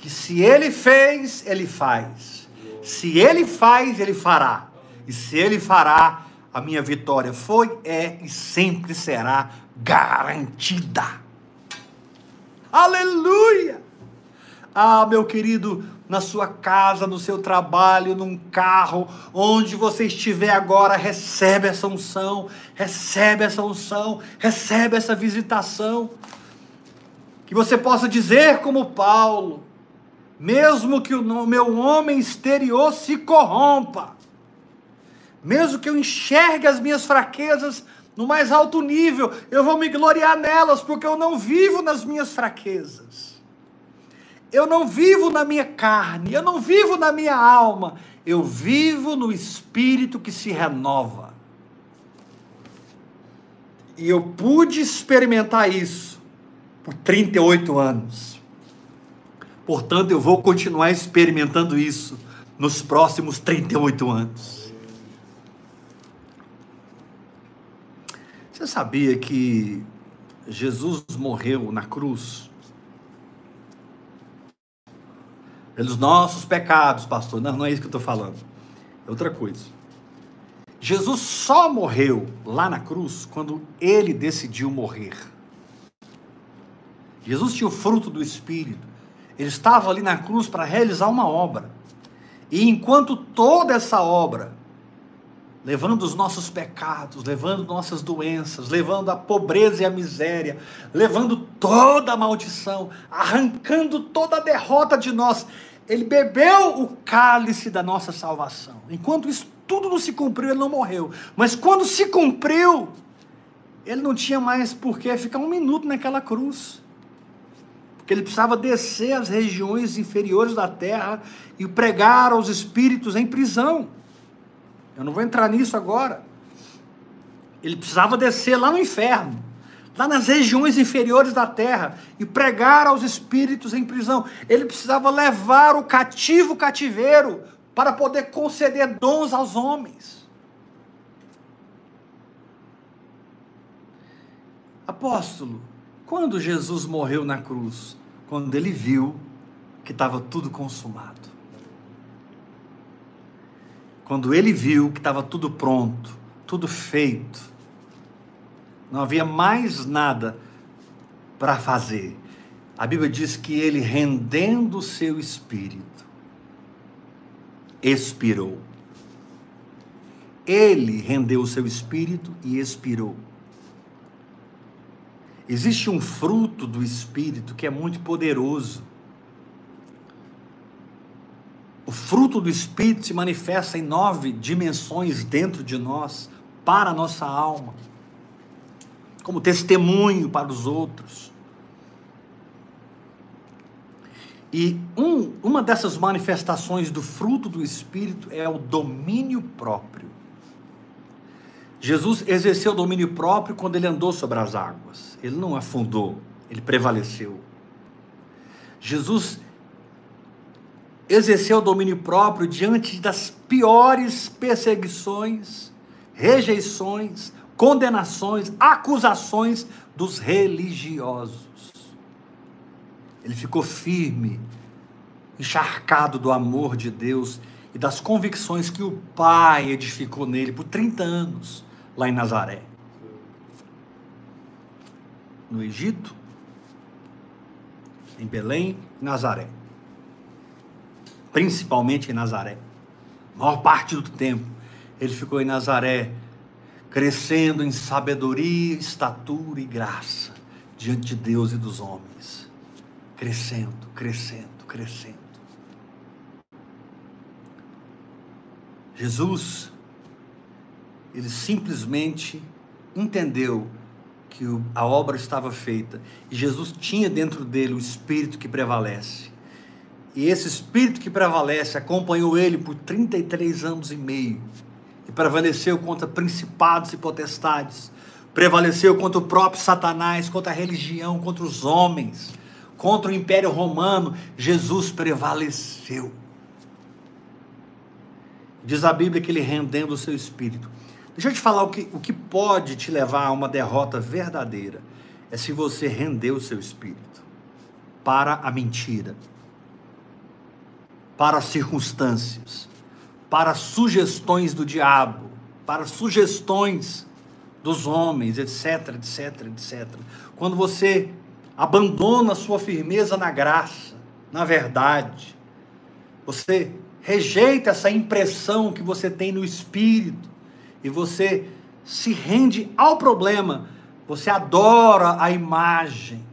que se ele fez, ele faz. Se ele faz, ele fará. E se ele fará, a minha vitória foi, é e sempre será garantida. Aleluia! Ah, meu querido, na sua casa, no seu trabalho, num carro, onde você estiver agora, recebe essa unção, recebe essa unção, recebe essa visitação. Que você possa dizer como Paulo: mesmo que o meu homem exterior se corrompa, mesmo que eu enxergue as minhas fraquezas no mais alto nível, eu vou me gloriar nelas, porque eu não vivo nas minhas fraquezas. Eu não vivo na minha carne, eu não vivo na minha alma, eu vivo no espírito que se renova. E eu pude experimentar isso por 38 anos. Portanto, eu vou continuar experimentando isso nos próximos 38 anos. Você sabia que Jesus morreu na cruz pelos nossos pecados, pastor? Não, não é isso que eu estou falando. É outra coisa. Jesus só morreu lá na cruz quando ele decidiu morrer. Jesus tinha o fruto do Espírito. Ele estava ali na cruz para realizar uma obra. E enquanto toda essa obra levando os nossos pecados, levando nossas doenças, levando a pobreza e a miséria, levando toda a maldição, arrancando toda a derrota de nós. Ele bebeu o cálice da nossa salvação. Enquanto isso tudo não se cumpriu, ele não morreu. Mas quando se cumpriu, ele não tinha mais por que ficar um minuto naquela cruz. Porque ele precisava descer às regiões inferiores da terra e pregar aos espíritos em prisão. Eu não vou entrar nisso agora. Ele precisava descer lá no inferno, lá nas regiões inferiores da terra, e pregar aos espíritos em prisão. Ele precisava levar o cativo cativeiro para poder conceder dons aos homens. Apóstolo, quando Jesus morreu na cruz? Quando ele viu que estava tudo consumado quando ele viu que estava tudo pronto, tudo feito, não havia mais nada para fazer. A Bíblia diz que ele, rendendo o seu espírito, expirou. Ele rendeu o seu espírito e expirou. Existe um fruto do espírito que é muito poderoso o fruto do Espírito se manifesta em nove dimensões dentro de nós, para a nossa alma, como testemunho para os outros. E um, uma dessas manifestações do fruto do Espírito é o domínio próprio. Jesus exerceu domínio próprio quando ele andou sobre as águas. Ele não afundou, ele prevaleceu. Jesus exerceu domínio próprio diante das piores perseguições, rejeições, condenações, acusações dos religiosos. Ele ficou firme, encharcado do amor de Deus e das convicções que o Pai edificou nele por 30 anos, lá em Nazaré. No Egito, em Belém Nazaré principalmente em Nazaré. A maior parte do tempo ele ficou em Nazaré, crescendo em sabedoria, estatura e graça diante de Deus e dos homens. Crescendo, crescendo, crescendo. Jesus, ele simplesmente entendeu que a obra estava feita e Jesus tinha dentro dele o espírito que prevalece. E esse espírito que prevalece acompanhou ele por 33 anos e meio. E prevaleceu contra principados e potestades. Prevaleceu contra o próprio Satanás, contra a religião, contra os homens, contra o Império Romano. Jesus prevaleceu. Diz a Bíblia que ele rendendo o seu espírito. Deixa eu te falar o que, o que pode te levar a uma derrota verdadeira. É se você render o seu espírito para a mentira para circunstâncias, para sugestões do diabo, para sugestões dos homens, etc, etc, etc. Quando você abandona a sua firmeza na graça, na verdade, você rejeita essa impressão que você tem no espírito e você se rende ao problema, você adora a imagem,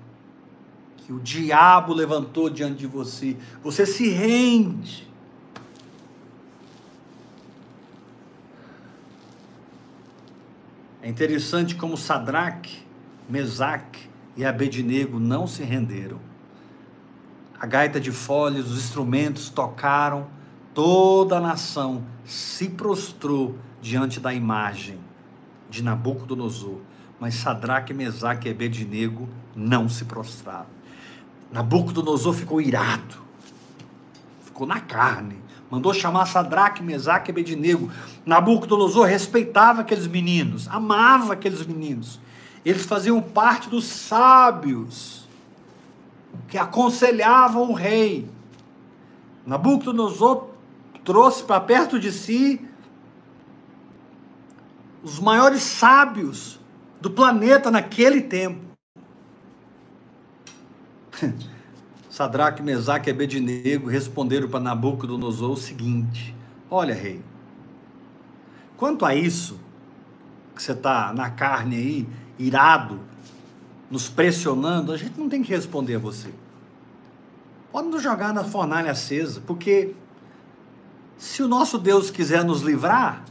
que o diabo levantou diante de você, você se rende. É interessante como Sadraque, Mesaque e Abednego não se renderam. A gaita de folhas, os instrumentos tocaram, toda a nação se prostrou diante da imagem de Nabucodonosor. Mas Sadraque, Mesaque e Abednego não se prostraram. Nabucodonosor ficou irado, ficou na carne, mandou chamar Sadraque, Mesaque e Abednego. Nabucodonosor respeitava aqueles meninos, amava aqueles meninos. Eles faziam parte dos sábios que aconselhavam o rei. Nabucodonosor trouxe para perto de si os maiores sábios do planeta naquele tempo. [laughs] Sadraque, Mesaque e Abednego responderam para Nabucodonosor o seguinte: Olha, rei, Quanto a isso, que você está na carne aí, irado, nos pressionando, a gente não tem que responder a você. Pode nos jogar na fornalha acesa, porque se o nosso Deus quiser nos livrar,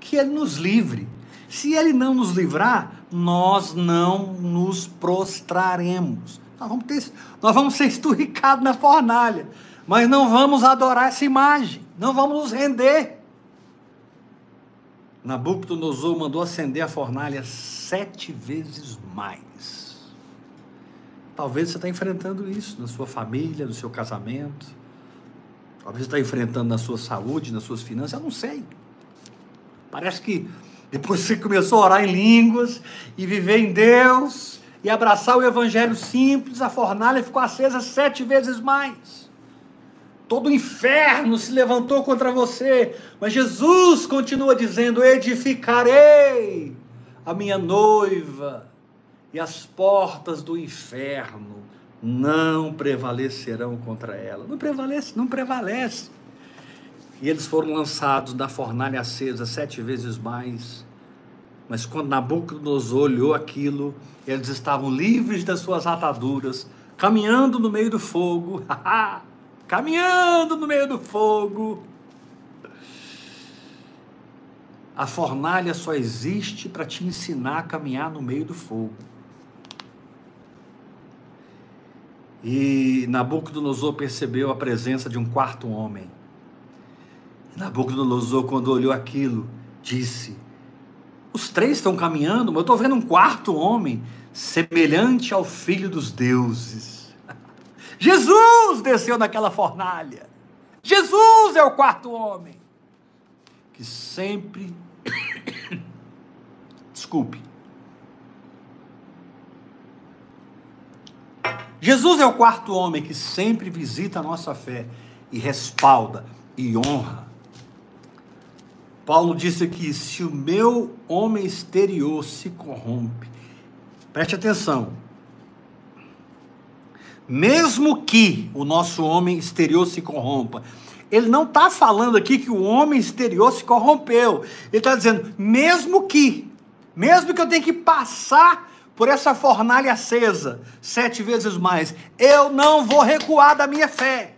que Ele nos livre. Se Ele não nos livrar, nós não nos prostraremos. Nós vamos, ter, nós vamos ser esturricados na fornalha, mas não vamos adorar essa imagem, não vamos nos render. Nabucodonosor mandou acender a fornalha sete vezes mais. Talvez você está enfrentando isso na sua família, no seu casamento. Talvez você está enfrentando na sua saúde, nas suas finanças, eu não sei. Parece que depois você começou a orar em línguas e viver em Deus e abraçar o evangelho simples, a fornalha ficou acesa sete vezes mais. Todo o inferno se levantou contra você, mas Jesus continua dizendo: Edificarei a minha noiva, e as portas do inferno não prevalecerão contra ela. Não prevalece, não prevalece. E eles foram lançados na fornalha acesa sete vezes mais. Mas quando Nabucodonosor olhou aquilo, eles estavam livres das suas ataduras, caminhando no meio do fogo. [laughs] caminhando no meio do fogo. A fornalha só existe para te ensinar a caminhar no meio do fogo. E Nabucodonosor percebeu a presença de um quarto homem. Nabucodonosor, quando olhou aquilo, disse: Os três estão caminhando, mas eu estou vendo um quarto homem, semelhante ao filho dos deuses. [laughs] Jesus desceu naquela fornalha. Jesus é o quarto homem que sempre. [coughs] Desculpe. Jesus é o quarto homem que sempre visita a nossa fé e respalda e honra. Paulo disse que se o meu homem exterior se corrompe, preste atenção, mesmo que o nosso homem exterior se corrompa, ele não está falando aqui que o homem exterior se corrompeu. Ele está dizendo, mesmo que, mesmo que eu tenha que passar por essa fornalha acesa sete vezes mais, eu não vou recuar da minha fé.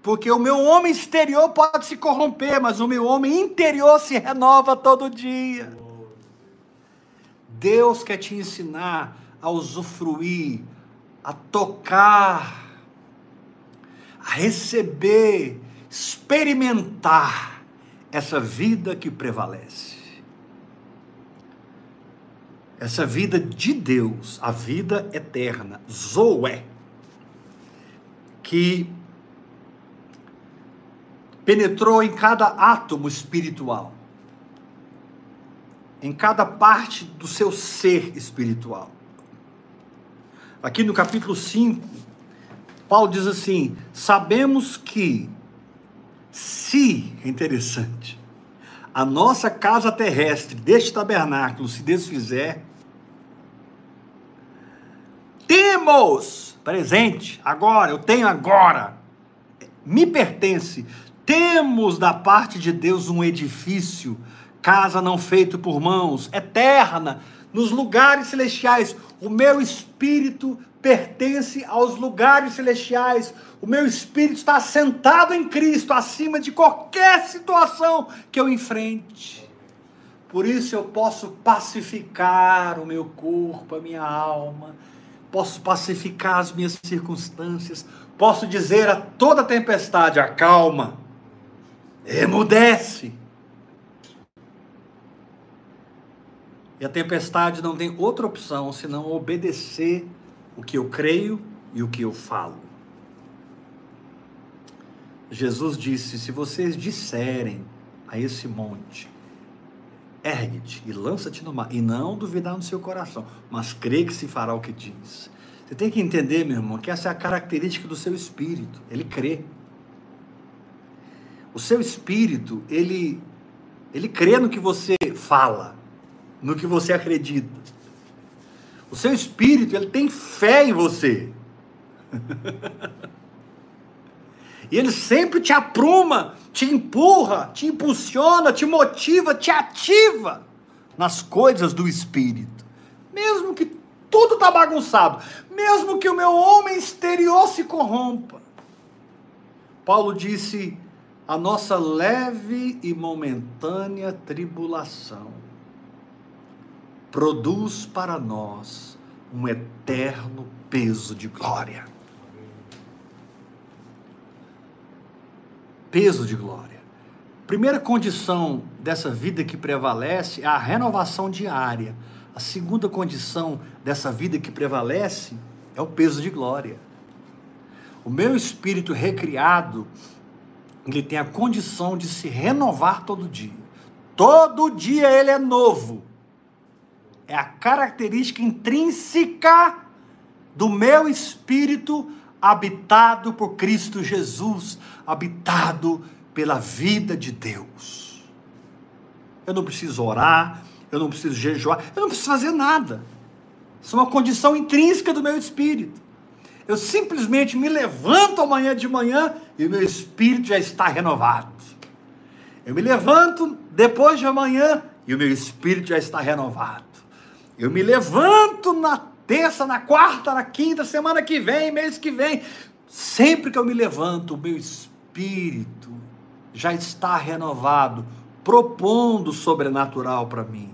Porque o meu homem exterior pode se corromper, mas o meu homem interior se renova todo dia. Deus quer te ensinar a usufruir a tocar, a receber, experimentar essa vida que prevalece. Essa vida de Deus, a vida eterna, Zoé, que penetrou em cada átomo espiritual, em cada parte do seu ser espiritual. Aqui no capítulo 5, Paulo diz assim: Sabemos que, se, é interessante, a nossa casa terrestre deste tabernáculo se desfizer, temos, presente, agora, eu tenho agora, me pertence, temos da parte de Deus um edifício, casa não feito por mãos, eterna, nos lugares celestiais, o meu espírito pertence aos lugares celestiais. O meu espírito está sentado em Cristo acima de qualquer situação que eu enfrente. Por isso eu posso pacificar o meu corpo, a minha alma, posso pacificar as minhas circunstâncias, posso dizer a toda tempestade: acalma, emudece. E a tempestade não tem outra opção senão obedecer o que eu creio e o que eu falo. Jesus disse: Se vocês disserem a esse monte, ergue-te e lança-te no mar, e não duvidar no seu coração, mas crê que se fará o que diz. Você tem que entender, meu irmão, que essa é a característica do seu espírito, ele crê. O seu espírito, ele, ele crê no que você fala no que você acredita. O seu espírito, ele tem fé em você. [laughs] E ele sempre te apruma, te empurra, te impulsiona, te motiva, te ativa nas coisas do Espírito. Mesmo que tudo está bagunçado, mesmo que o meu homem exterior se corrompa. Paulo disse: a nossa leve e momentânea tribulação produz para nós um eterno peso de glória. Peso de glória. Primeira condição dessa vida que prevalece é a renovação diária. A segunda condição dessa vida que prevalece é o peso de glória. O meu espírito recriado, ele tem a condição de se renovar todo dia. Todo dia ele é novo. É a característica intrínseca do meu espírito habitado por Cristo Jesus, habitado pela vida de Deus. Eu não preciso orar, eu não preciso jejuar, eu não preciso fazer nada. Isso é uma condição intrínseca do meu espírito. Eu simplesmente me levanto amanhã de manhã e o meu espírito já está renovado. Eu me levanto depois de amanhã e o meu espírito já está renovado. Eu me levanto na terça, na quarta, na quinta, semana que vem, mês que vem. Sempre que eu me levanto, o meu espírito já está renovado, propondo sobrenatural para mim,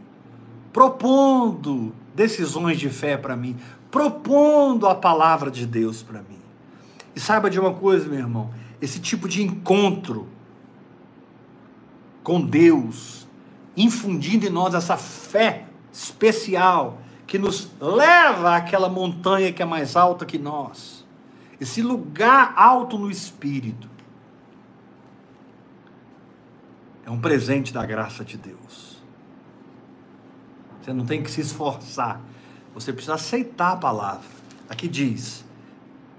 propondo decisões de fé para mim, propondo a palavra de Deus para mim. E saiba de uma coisa, meu irmão: esse tipo de encontro com Deus, infundindo em nós essa fé especial que nos leva àquela montanha que é mais alta que nós, esse lugar alto no espírito, é um presente da graça de Deus. Você não tem que se esforçar você precisa aceitar a palavra. Aqui diz: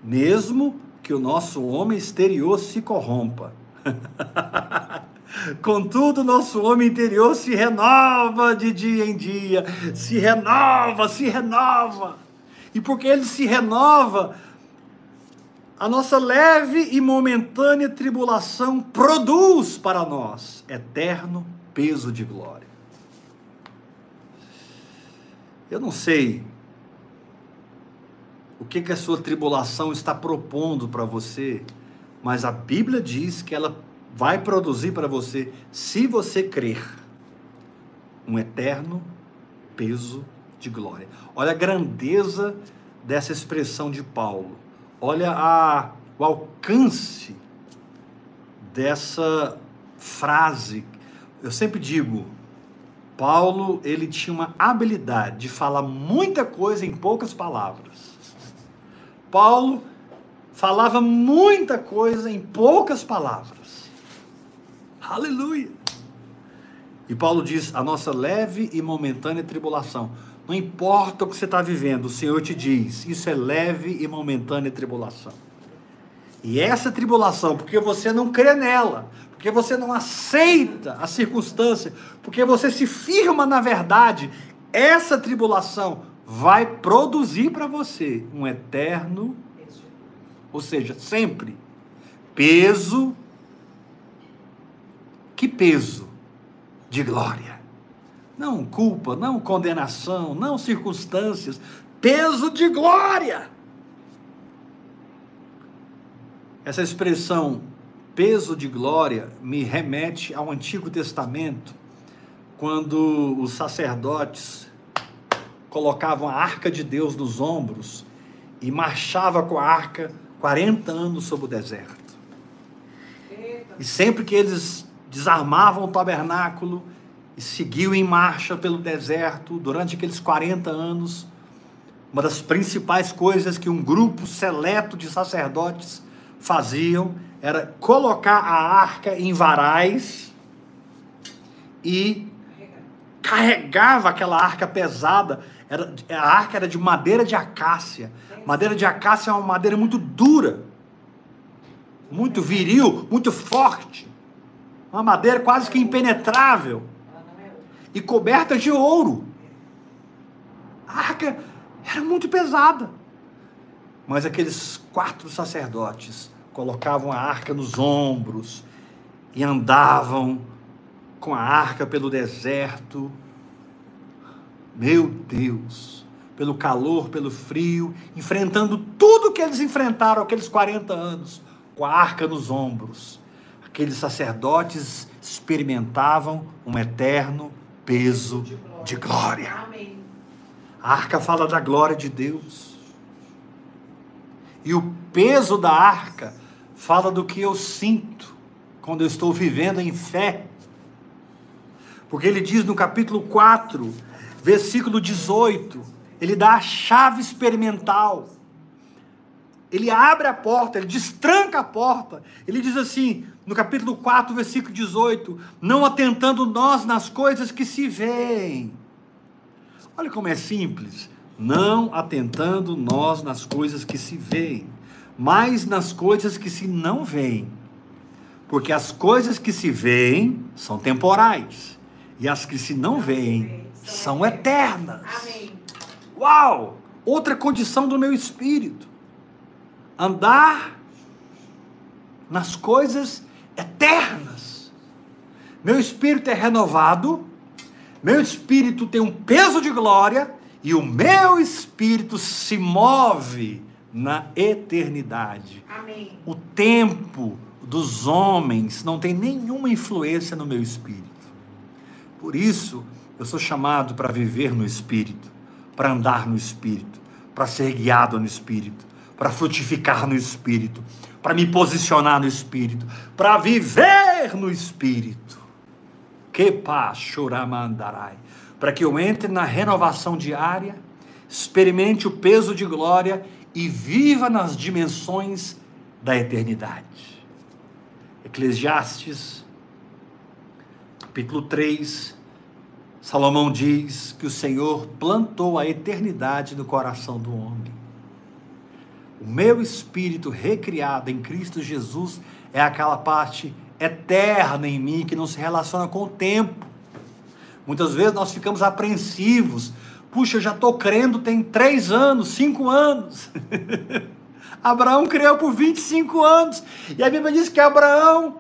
mesmo que o nosso homem exterior se corrompa. [laughs] Contudo, nosso homem interior se renova de dia em dia, se renova, se renova. E porque ele se renova, a nossa leve e momentânea tribulação produz para nós eterno peso de glória. Eu não sei o que, que a sua tribulação está propondo para você, mas a Bíblia diz que ela vai produzir para você, se você crer, um eterno peso de glória. Olha a grandeza dessa expressão de Paulo. Olha a, o alcance dessa frase. Eu sempre digo, Paulo, ele tinha uma habilidade de falar muita coisa em poucas palavras. Paulo falava muita coisa em poucas palavras. Aleluia! E Paulo diz: a nossa leve e momentânea tribulação. Não importa o que você está vivendo, o Senhor te diz: isso é leve e momentânea tribulação. E essa tribulação, porque você não crê nela, porque você não aceita a circunstância, porque você se firma na verdade, essa tribulação vai produzir para você um eterno, ou seja, sempre, peso. Que peso de glória. Não culpa, não condenação, não circunstâncias, peso de glória. Essa expressão peso de glória me remete ao Antigo Testamento, quando os sacerdotes colocavam a arca de Deus nos ombros e marchava com a arca 40 anos sobre o deserto. E sempre que eles desarmavam o tabernáculo e seguiam em marcha pelo deserto durante aqueles 40 anos, uma das principais coisas que um grupo seleto de sacerdotes faziam era colocar a arca em varais e carregava aquela arca pesada. Era, a arca era de madeira de acácia. Madeira de acácia é uma madeira muito dura, muito viril, muito forte. Uma madeira quase que impenetrável e coberta de ouro. A arca era muito pesada. Mas aqueles quatro sacerdotes colocavam a arca nos ombros e andavam com a arca pelo deserto. Meu Deus, pelo calor, pelo frio, enfrentando tudo que eles enfrentaram aqueles 40 anos, com a arca nos ombros. Aqueles sacerdotes experimentavam um eterno peso de glória. De glória. A arca fala da glória de Deus. E o peso da arca fala do que eu sinto quando eu estou vivendo em fé. Porque ele diz no capítulo 4, versículo 18, ele dá a chave experimental. Ele abre a porta, ele destranca a porta. Ele diz assim, no capítulo 4, versículo 18: Não atentando nós nas coisas que se veem. Olha como é simples. Não atentando nós nas coisas que se veem, mas nas coisas que se não veem. Porque as coisas que se veem são temporais, e as que se não veem são eternas. Uau! Outra condição do meu espírito. Andar nas coisas eternas. Meu espírito é renovado, meu espírito tem um peso de glória e o meu espírito se move na eternidade. Amém. O tempo dos homens não tem nenhuma influência no meu espírito. Por isso, eu sou chamado para viver no espírito, para andar no espírito, para ser guiado no espírito, para frutificar no espírito, para me posicionar no espírito, para viver no espírito. Que paz, choramandarai. Para que eu entre na renovação diária, experimente o peso de glória e viva nas dimensões da eternidade. Eclesiastes, capítulo 3, Salomão diz que o Senhor plantou a eternidade no coração do homem. O meu espírito recriado em Cristo Jesus é aquela parte eterna em mim que não se relaciona com o tempo. Muitas vezes nós ficamos apreensivos. Puxa, eu já estou crendo tem três anos, cinco anos. [laughs] Abraão creu por 25 anos. E a Bíblia diz que Abraão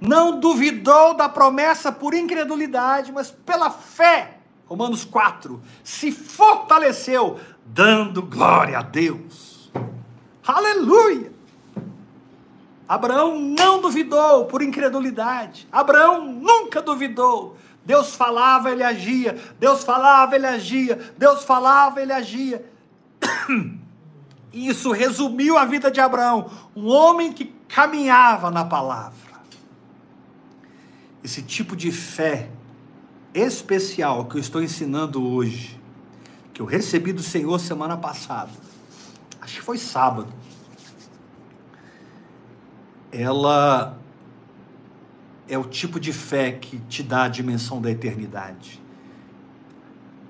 não duvidou da promessa por incredulidade, mas pela fé. Romanos 4. Se fortaleceu, dando glória a Deus. Aleluia! Abraão não duvidou por incredulidade. Abraão nunca duvidou. Deus falava, ele agia. Deus falava, ele agia. Deus falava, ele agia. Isso resumiu a vida de Abraão, um homem que caminhava na palavra. Esse tipo de fé especial que eu estou ensinando hoje, que eu recebi do Senhor semana passada, acho que foi sábado, ela é o tipo de fé que te dá a dimensão da eternidade.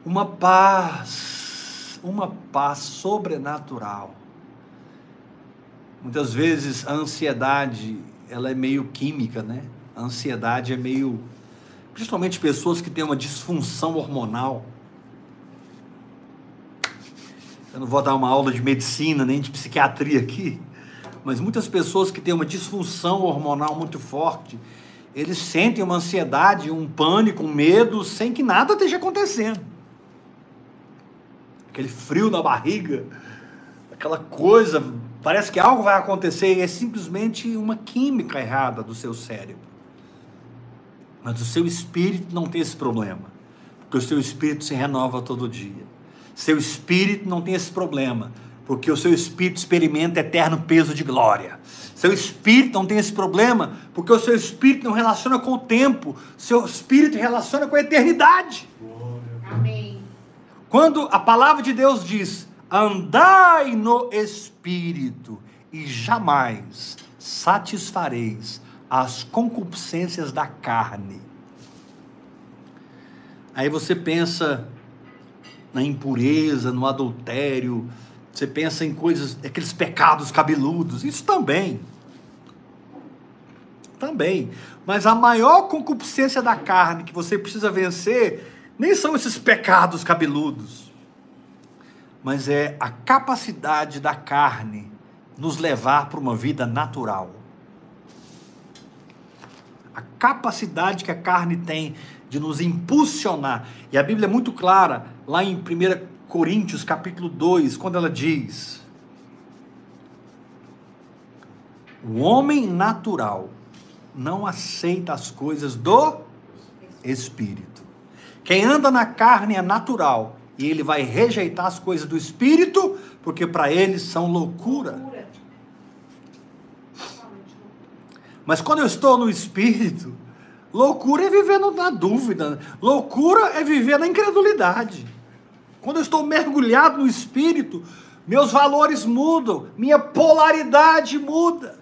Uma paz uma paz sobrenatural. Muitas vezes a ansiedade, ela é meio química, né? A ansiedade é meio principalmente pessoas que têm uma disfunção hormonal. Eu não vou dar uma aula de medicina nem de psiquiatria aqui, mas muitas pessoas que têm uma disfunção hormonal muito forte, eles sentem uma ansiedade, um pânico, um medo, sem que nada esteja acontecendo aquele frio na barriga, aquela coisa, parece que algo vai acontecer e é simplesmente uma química errada do seu cérebro. Mas o seu espírito não tem esse problema, porque o seu espírito se renova todo dia. Seu espírito não tem esse problema, porque o seu espírito experimenta eterno peso de glória. Seu espírito não tem esse problema, porque o seu espírito não relaciona com o tempo, seu espírito relaciona com a eternidade. Amém. Quando a palavra de Deus diz: andai no espírito e jamais satisfareis as concupiscências da carne. Aí você pensa na impureza, no adultério, você pensa em coisas, aqueles pecados cabeludos, isso também. Também. Mas a maior concupiscência da carne que você precisa vencer nem são esses pecados cabeludos, mas é a capacidade da carne nos levar para uma vida natural. A capacidade que a carne tem de nos impulsionar. E a Bíblia é muito clara, lá em 1 Coríntios, capítulo 2, quando ela diz: O homem natural não aceita as coisas do espírito. Quem anda na carne é natural e ele vai rejeitar as coisas do espírito, porque para ele são loucura. Mas quando eu estou no espírito, loucura é viver na dúvida, loucura é viver na incredulidade. Quando eu estou mergulhado no espírito, meus valores mudam, minha polaridade muda.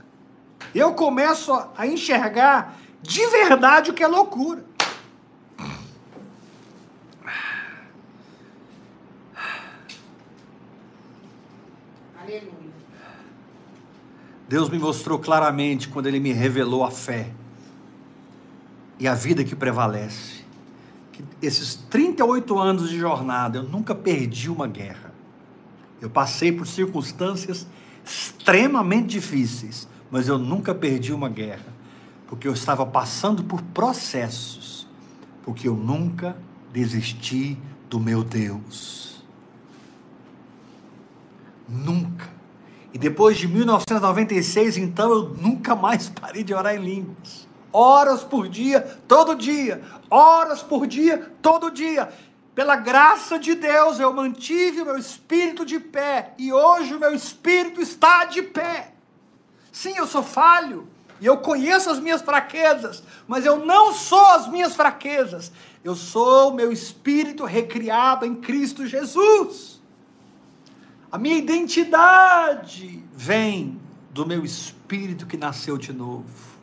Eu começo a enxergar de verdade o que é loucura. Deus me mostrou claramente quando Ele me revelou a fé e a vida que prevalece. Que esses 38 anos de jornada, eu nunca perdi uma guerra. Eu passei por circunstâncias extremamente difíceis, mas eu nunca perdi uma guerra, porque eu estava passando por processos, porque eu nunca desisti do meu Deus. Nunca. E depois de 1996, então, eu nunca mais [laughs] parei de orar em línguas. Horas por dia, todo dia. Horas por dia, todo dia. Pela graça de Deus, eu mantive o meu espírito de pé. E hoje o meu espírito está de pé. Sim, eu sou falho. E eu conheço as minhas fraquezas. Mas eu não sou as minhas fraquezas. Eu sou o meu espírito recriado em Cristo Jesus. A minha identidade vem do meu espírito que nasceu de novo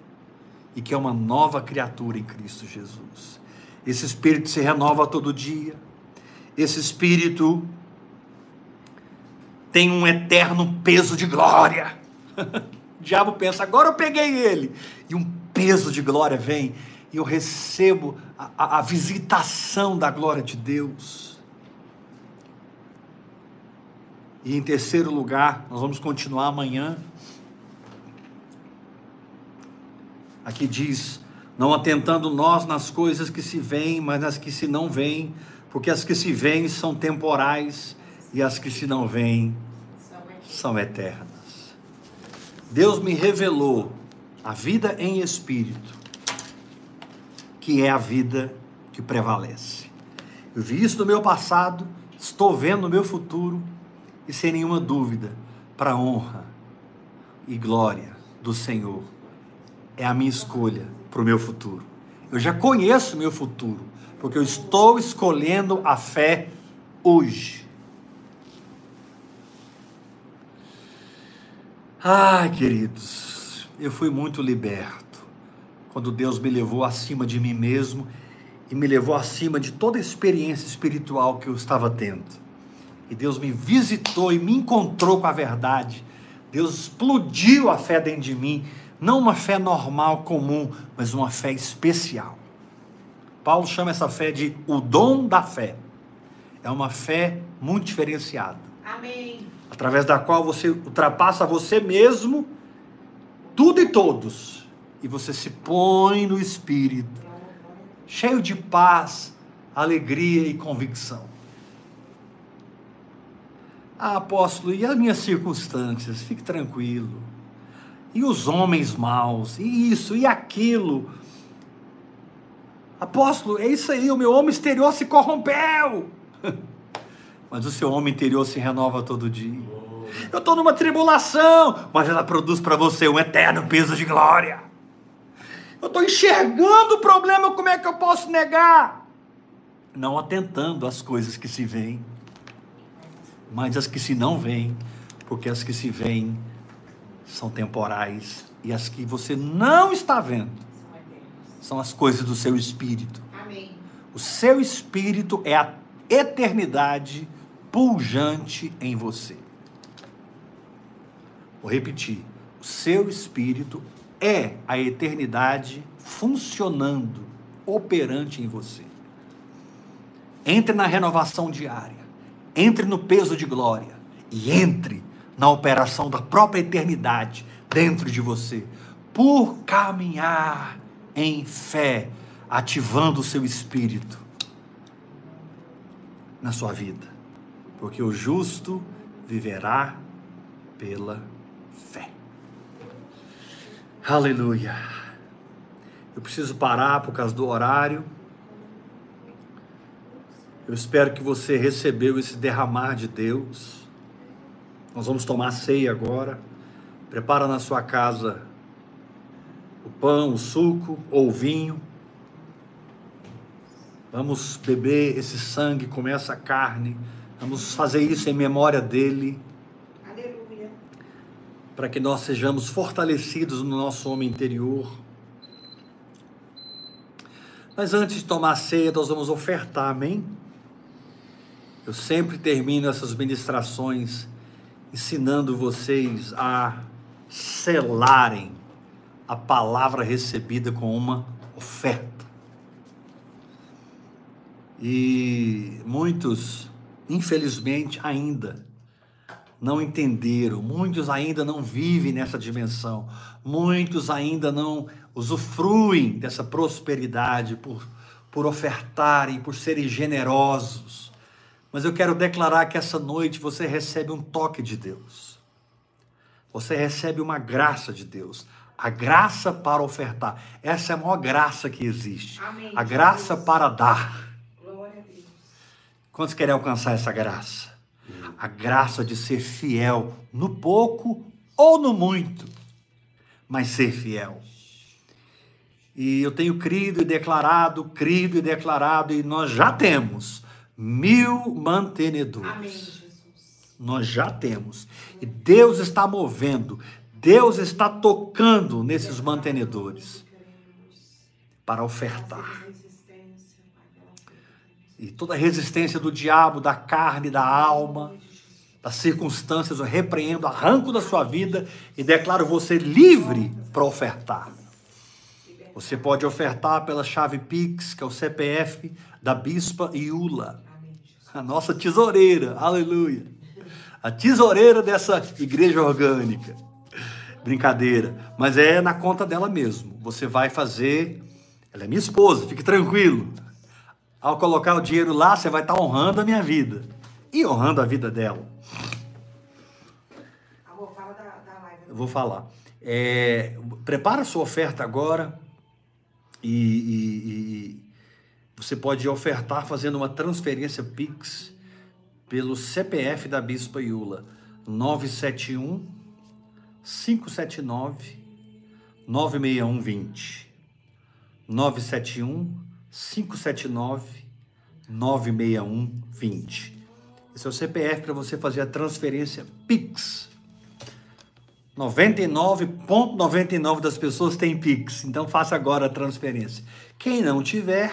e que é uma nova criatura em Cristo Jesus. Esse espírito se renova todo dia. Esse espírito tem um eterno peso de glória. [laughs] o diabo pensa, agora eu peguei ele. E um peso de glória vem e eu recebo a, a, a visitação da glória de Deus. E em terceiro lugar, nós vamos continuar amanhã. Aqui diz: não atentando nós nas coisas que se veem, mas nas que se não veem, porque as que se veem são temporais e as que se não veem são eternas. Deus me revelou a vida em espírito, que é a vida que prevalece. Eu vi isso no meu passado, estou vendo no meu futuro e sem nenhuma dúvida, para a honra e glória do Senhor. É a minha escolha para o meu futuro. Eu já conheço o meu futuro, porque eu estou escolhendo a fé hoje. Ai, queridos, eu fui muito liberto quando Deus me levou acima de mim mesmo e me levou acima de toda a experiência espiritual que eu estava tendo e Deus me visitou e me encontrou com a verdade. Deus explodiu a fé dentro de mim, não uma fé normal, comum, mas uma fé especial. Paulo chama essa fé de o dom da fé. É uma fé muito diferenciada. Amém. Através da qual você ultrapassa você mesmo, tudo e todos, e você se põe no espírito, cheio de paz, alegria e convicção. Ah, apóstolo, e as minhas circunstâncias? Fique tranquilo. E os homens maus? E isso, e aquilo? Apóstolo, é isso aí, o meu homem exterior se corrompeu. [laughs] Mas o seu homem interior se renova todo dia. Eu estou numa tribulação, mas ela produz para você um eterno peso de glória. Eu estou enxergando o problema, como é que eu posso negar? Não atentando às coisas que se veem mas as que se não veem, porque as que se veem são temporais e as que você não está vendo são as coisas do seu espírito. Amém. O seu espírito é a eternidade pujante em você. Vou repetir. O seu espírito é a eternidade funcionando, operante em você. Entre na renovação diária entre no peso de glória e entre na operação da própria eternidade dentro de você, por caminhar em fé, ativando o seu espírito na sua vida. Porque o justo viverá pela fé. Aleluia. Eu preciso parar por causa do horário. Eu espero que você recebeu esse derramar de Deus. Nós vamos tomar ceia agora. Prepara na sua casa o pão, o suco ou o vinho. Vamos beber esse sangue, comer essa carne. Vamos fazer isso em memória dele. Aleluia. Para que nós sejamos fortalecidos no nosso homem interior. Mas antes de tomar ceia, nós vamos ofertar, amém? Eu sempre termino essas ministrações ensinando vocês a selarem a palavra recebida com uma oferta. E muitos, infelizmente, ainda não entenderam, muitos ainda não vivem nessa dimensão, muitos ainda não usufruem dessa prosperidade por, por ofertarem, por serem generosos. Mas eu quero declarar que essa noite você recebe um toque de Deus. Você recebe uma graça de Deus. A graça para ofertar. Essa é a maior graça que existe. Amém, a graça Deus. para dar. Quantos querem alcançar essa graça? A graça de ser fiel no pouco ou no muito, mas ser fiel. E eu tenho crido e declarado, crido e declarado, e nós já temos mil mantenedores. Amém, Jesus. Nós já temos. E Deus está movendo, Deus está tocando nesses mantenedores para ofertar e toda resistência do diabo, da carne, da alma, das circunstâncias, eu repreendo, arranco da sua vida e declaro você livre para ofertar. Você pode ofertar pela chave Pix, que é o CPF da Bispa Iula, a nossa tesoureira, aleluia. A tesoureira dessa igreja orgânica. Brincadeira, mas é na conta dela mesmo. Você vai fazer, ela é minha esposa, fique tranquilo. Ao colocar o dinheiro lá, você vai estar honrando a minha vida e honrando a vida dela. Amor, fala da, da live. Eu vou falar. É, prepara a sua oferta agora e, e, e você pode ofertar fazendo uma transferência Pix pelo CPF da Bispa Iula 971 579 96120 971 579 96120. Esse é o CPF para você fazer a transferência Pix. 99,99 ,99 das pessoas têm Pix, então faça agora a transferência. Quem não tiver,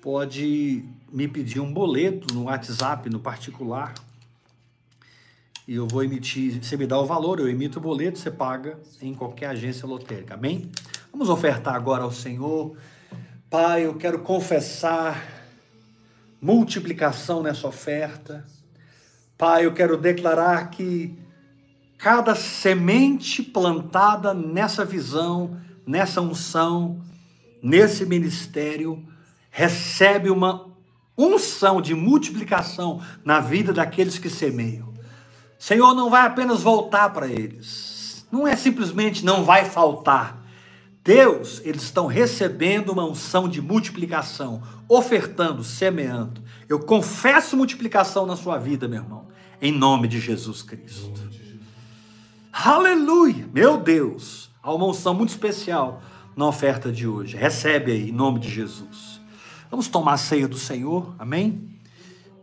pode me pedir um boleto no WhatsApp, no particular, e eu vou emitir. Você me dá o valor, eu emito o boleto, você paga em qualquer agência lotérica. Amém? Vamos ofertar agora ao Senhor. Pai, eu quero confessar multiplicação nessa oferta. Pai, eu quero declarar que cada semente plantada nessa visão, nessa unção, nesse ministério, recebe uma unção de multiplicação na vida daqueles que semeiam. Senhor, não vai apenas voltar para eles, não é simplesmente não vai faltar Deus, eles estão recebendo uma unção de multiplicação, ofertando, semeando. Eu confesso multiplicação na sua vida, meu irmão, em nome de Jesus Cristo. Aleluia! Meu Deus, há uma unção muito especial na oferta de hoje. Recebe aí, em nome de Jesus. Vamos tomar a ceia do Senhor, amém?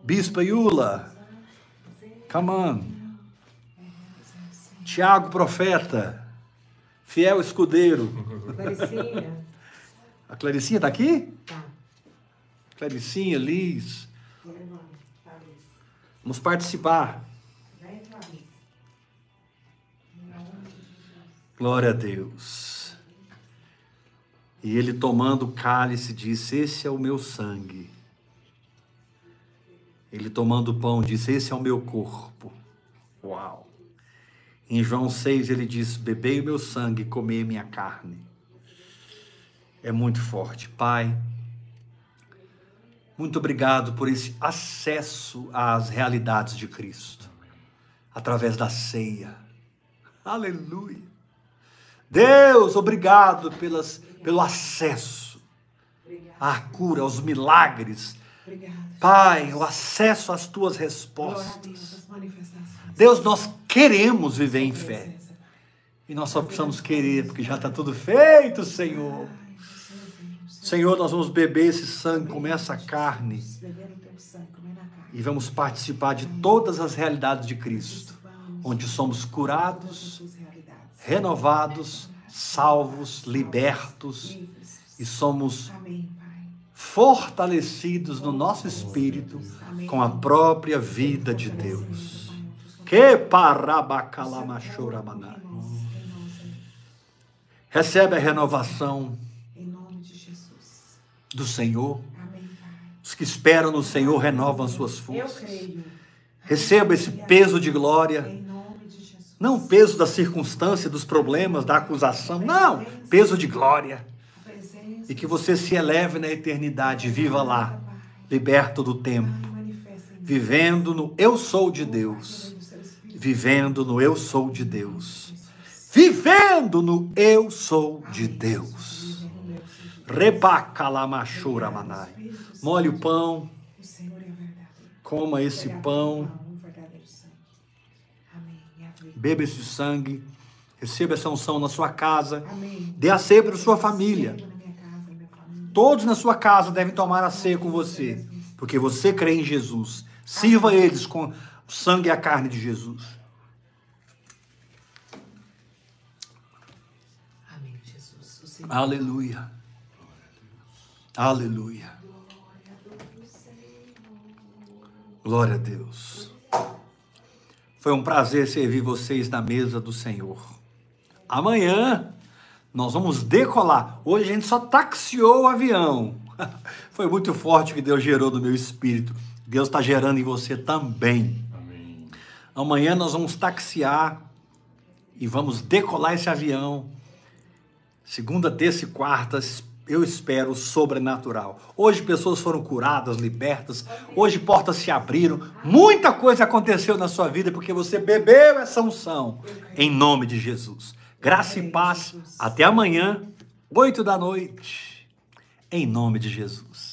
Bispa Yula, come on. Tiago, profeta. Fiel escudeiro. Claricinha. [laughs] A Claricinha está aqui? Tá. Claricinha, Liz. Vamos participar. Glória a Deus. E ele tomando o cálice disse: Esse é o meu sangue. Ele tomando o pão disse: Esse é o meu corpo, Uau! Em João 6 ele diz: Bebei o meu sangue, comei minha carne. É muito forte. Pai, muito obrigado por esse acesso às realidades de Cristo, através da ceia. Aleluia. Deus, obrigado pelas, pelo acesso à cura, aos milagres. Pai, o acesso às tuas respostas. Deus, nós queremos viver em fé. E nós só precisamos querer, porque já está tudo feito, Senhor. Senhor, nós vamos beber esse sangue, comer essa carne. E vamos participar de todas as realidades de Cristo, onde somos curados, renovados, salvos, libertos e somos fortalecidos no nosso espírito com a própria vida de Deus. Que parabacalamachoramanai. Recebe a renovação do Senhor. Os que esperam no Senhor renovam suas forças. Receba esse peso de glória. Não peso da circunstância, dos problemas, da acusação. Não, peso de glória. E que você se eleve na eternidade, viva lá, liberto do tempo, vivendo no eu sou de Deus. Vivendo no eu sou de Deus. Vivendo no eu sou de Deus. Rebacalamachura manai. Molhe o pão. Coma esse pão. Beba esse sangue. Receba essa unção na sua casa. Dê a ceia para sua família. Todos na sua casa devem tomar a ceia com você, porque você crê em Jesus. Sirva eles com o sangue e a carne de Jesus. Amém, Jesus. Aleluia. Aleluia. Glória a Deus. Foi um prazer servir vocês na mesa do Senhor. Amanhã nós vamos decolar. Hoje a gente só taxiou o avião. [laughs] Foi muito forte o que Deus gerou no meu espírito. Deus está gerando em você também. Amém. Amanhã nós vamos taxiar e vamos decolar esse avião. Segunda, terça e quarta, eu espero sobrenatural. Hoje pessoas foram curadas, libertas. Hoje portas se abriram. Muita coisa aconteceu na sua vida porque você bebeu essa unção. Em nome de Jesus. Graça e paz. Até amanhã, oito da noite. Em nome de Jesus.